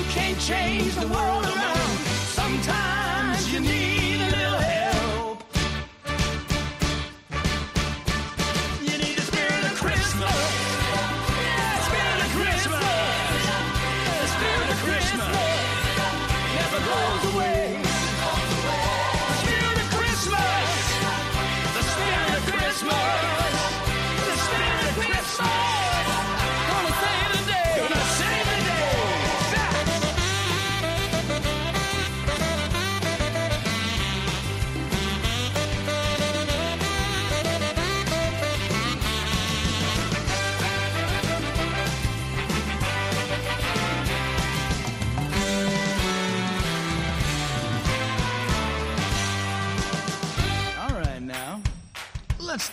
can't change the world around.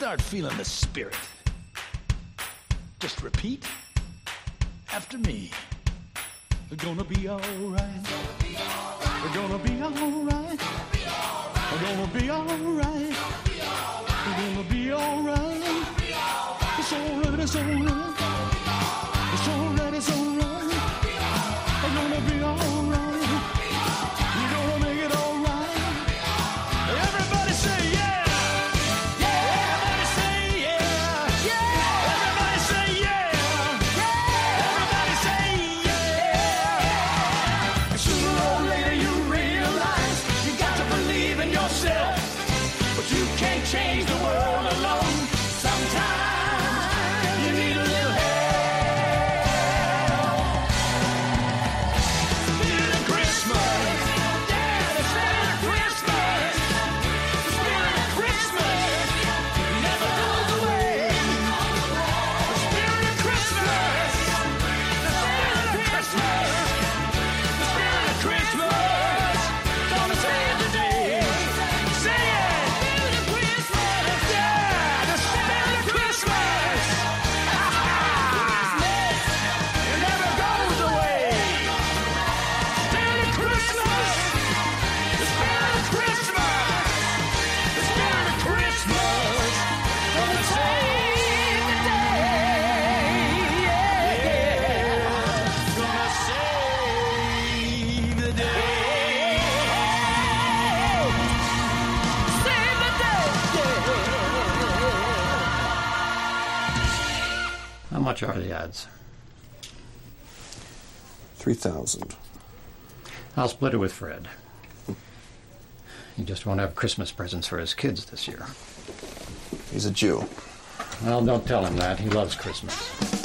Start feeling the spirit. Just repeat after me. We're gonna be alright. We're gonna be alright. We're gonna be alright. We're gonna be alright. It's alright, it's alright. It's alright, it's alright. We're gonna be alright. much are the odds? 3,000. I'll split it with Fred. He just won't have Christmas presents for his kids this year. He's a Jew. Well, don't tell him that. He loves Christmas.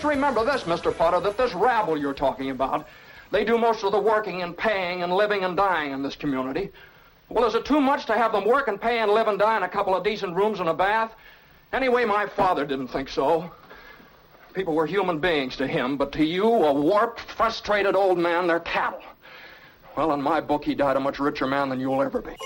Just remember this, Mr. Potter, that this rabble you're talking about, they do most of the working and paying and living and dying in this community. Well, is it too much to have them work and pay and live and die in a couple of decent rooms and a bath? Anyway, my father didn't think so. People were human beings to him, but to you, a warped, frustrated old man, they're cattle. Well, in my book, he died a much richer man than you'll ever be.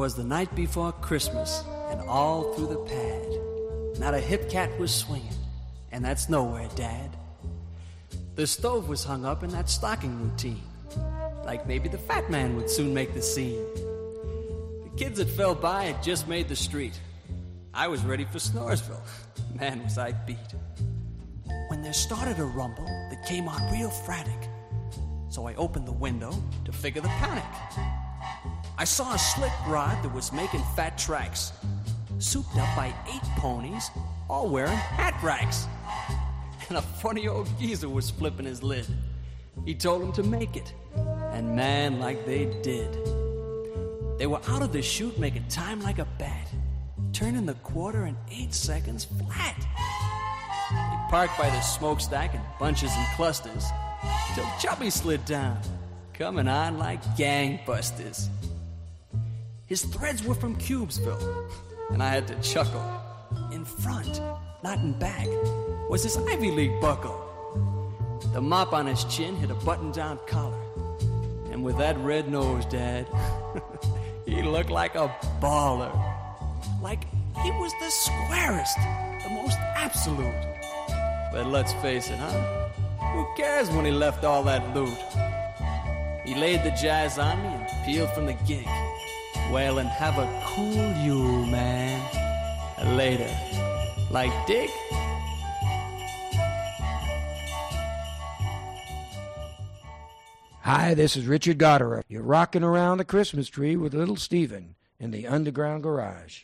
Twas the night before Christmas, and all through the pad, not a hip cat was swinging, and that's nowhere, Dad. The stove was hung up in that stocking routine, like maybe the fat man would soon make the scene. The kids that fell by had just made the street. I was ready for Snoresville. Man, was I beat. When there started a rumble that came on real frantic, so I opened the window to figure the panic. I saw a slick rod that was making fat tracks, souped up by eight ponies, all wearing hat racks. And a funny old geezer was flipping his lid. He told them to make it, and man, like they did. They were out of the chute making time like a bat, turning the quarter in eight seconds flat. They parked by the smokestack in bunches and clusters till Chubby slid down, coming on like gangbusters. His threads were from Cubesville, and I had to chuckle. In front, not in back, was his Ivy League buckle. The mop on his chin hit a button down collar. And with that red nose, Dad, he looked like a baller. Like he was the squarest, the most absolute. But let's face it, huh? Who cares when he left all that loot? He laid the jazz on me and peeled from the gig. Well, and have a cool Yule, man. Later. Like Dick? Hi, this is Richard Goddard. You're rocking around the Christmas tree with little Steven in the underground garage.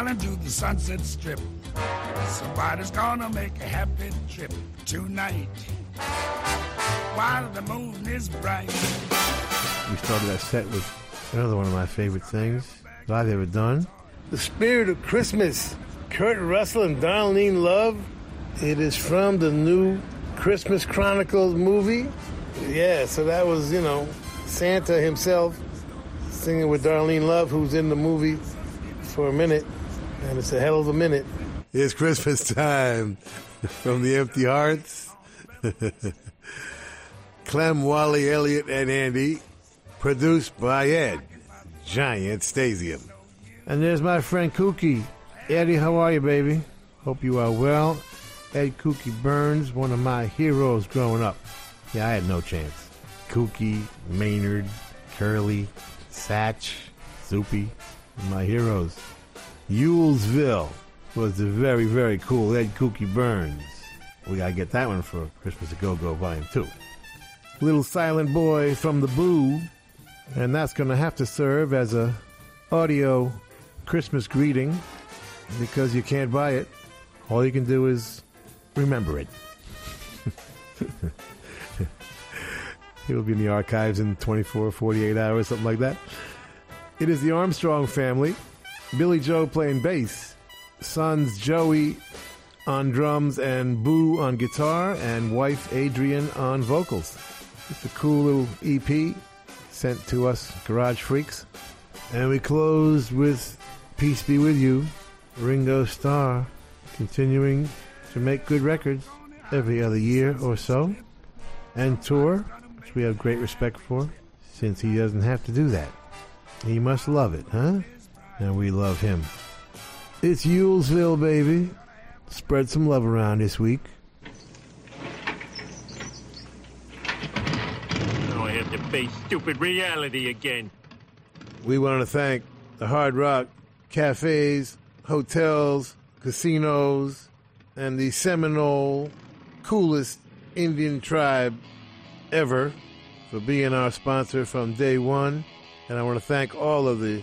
Coney Island to the Sunset Strip. Somebody's gonna make a happy trip tonight. While the moon is bright. We started that set with another one of my favorite things that I've ever done. The Spirit of Christmas. Kurt Russell and Darlene Love. It is from the new Christmas Chronicles movie. Yeah, so that was, you know, Santa himself singing with Darlene Love, who's in the movie for a minute, and it's a hell of a minute. It's Christmas time from the Empty Hearts. Clem, Wally, Elliot, and Andy, produced by Ed, Giant Stasium. And there's my friend Kookie. Eddie, how are you, baby? Hope you are well. Edd Kookie Byrnes, one of my heroes growing up. Yeah, I had no chance. Kookie, Maynard, Curly, Satch, Soupy, my heroes. Yulesville was the very, very cool Edd Kookie Byrnes. We gotta get that one for Christmas a Go Go Volume 2. Little Silent Boy from the Boo, and that's gonna have to serve as a audio Christmas greeting because you can't buy it. All you can do is remember it. It'll be in the archives in 24, 48 hours, something like that. It is the Armstrong family. Billie Joe playing bass, sons Joey on drums and Boo on guitar, and wife Adrienne on vocals. It's a cool little EP sent to us, Garage Freaks. And we close with Peace Be With You, Ringo Starr, continuing to make good records every other year or so, and tour, which we have great respect for, since he doesn't have to do that. He must love it, huh? And we love him. It's Yulesville, baby. Spread some love around this week. Now I have to face stupid reality again. We want to thank the Hard Rock cafes, hotels, casinos, and the Seminole coolest Indian tribe ever for being our sponsor from day one. And I want to thank all of the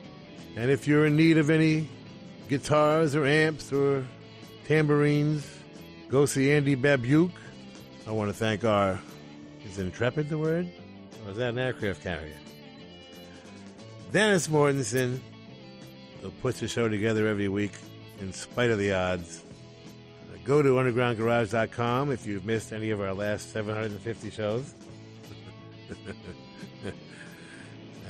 And if you're in need of any guitars or amps or tambourines, go see Andy Babiuk. I want to thank our, is Intrepid the word? Or is that an aircraft carrier? Dennis Mortensen, who puts the show together every week in spite of the odds. Go to undergroundgarage.com if you've missed any of our last 750 shows.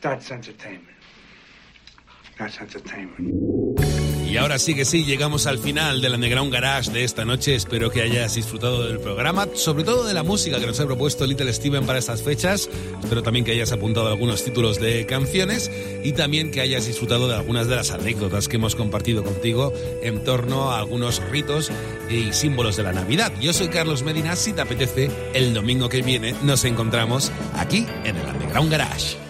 That's entertainment. That's entertainment. Y ahora sí que sí, llegamos al final del Underground Garage de esta noche. Espero que hayas disfrutado del programa, sobre todo de la música que nos ha propuesto Little Steven para estas fechas. Espero también que hayas apuntado algunos títulos de canciones y también que hayas disfrutado de algunas de las anécdotas que hemos compartido contigo en torno a algunos ritos y símbolos de la Navidad. Yo soy Carlos Medina, si te apetece, el domingo que viene nos encontramos aquí en el Underground Garage.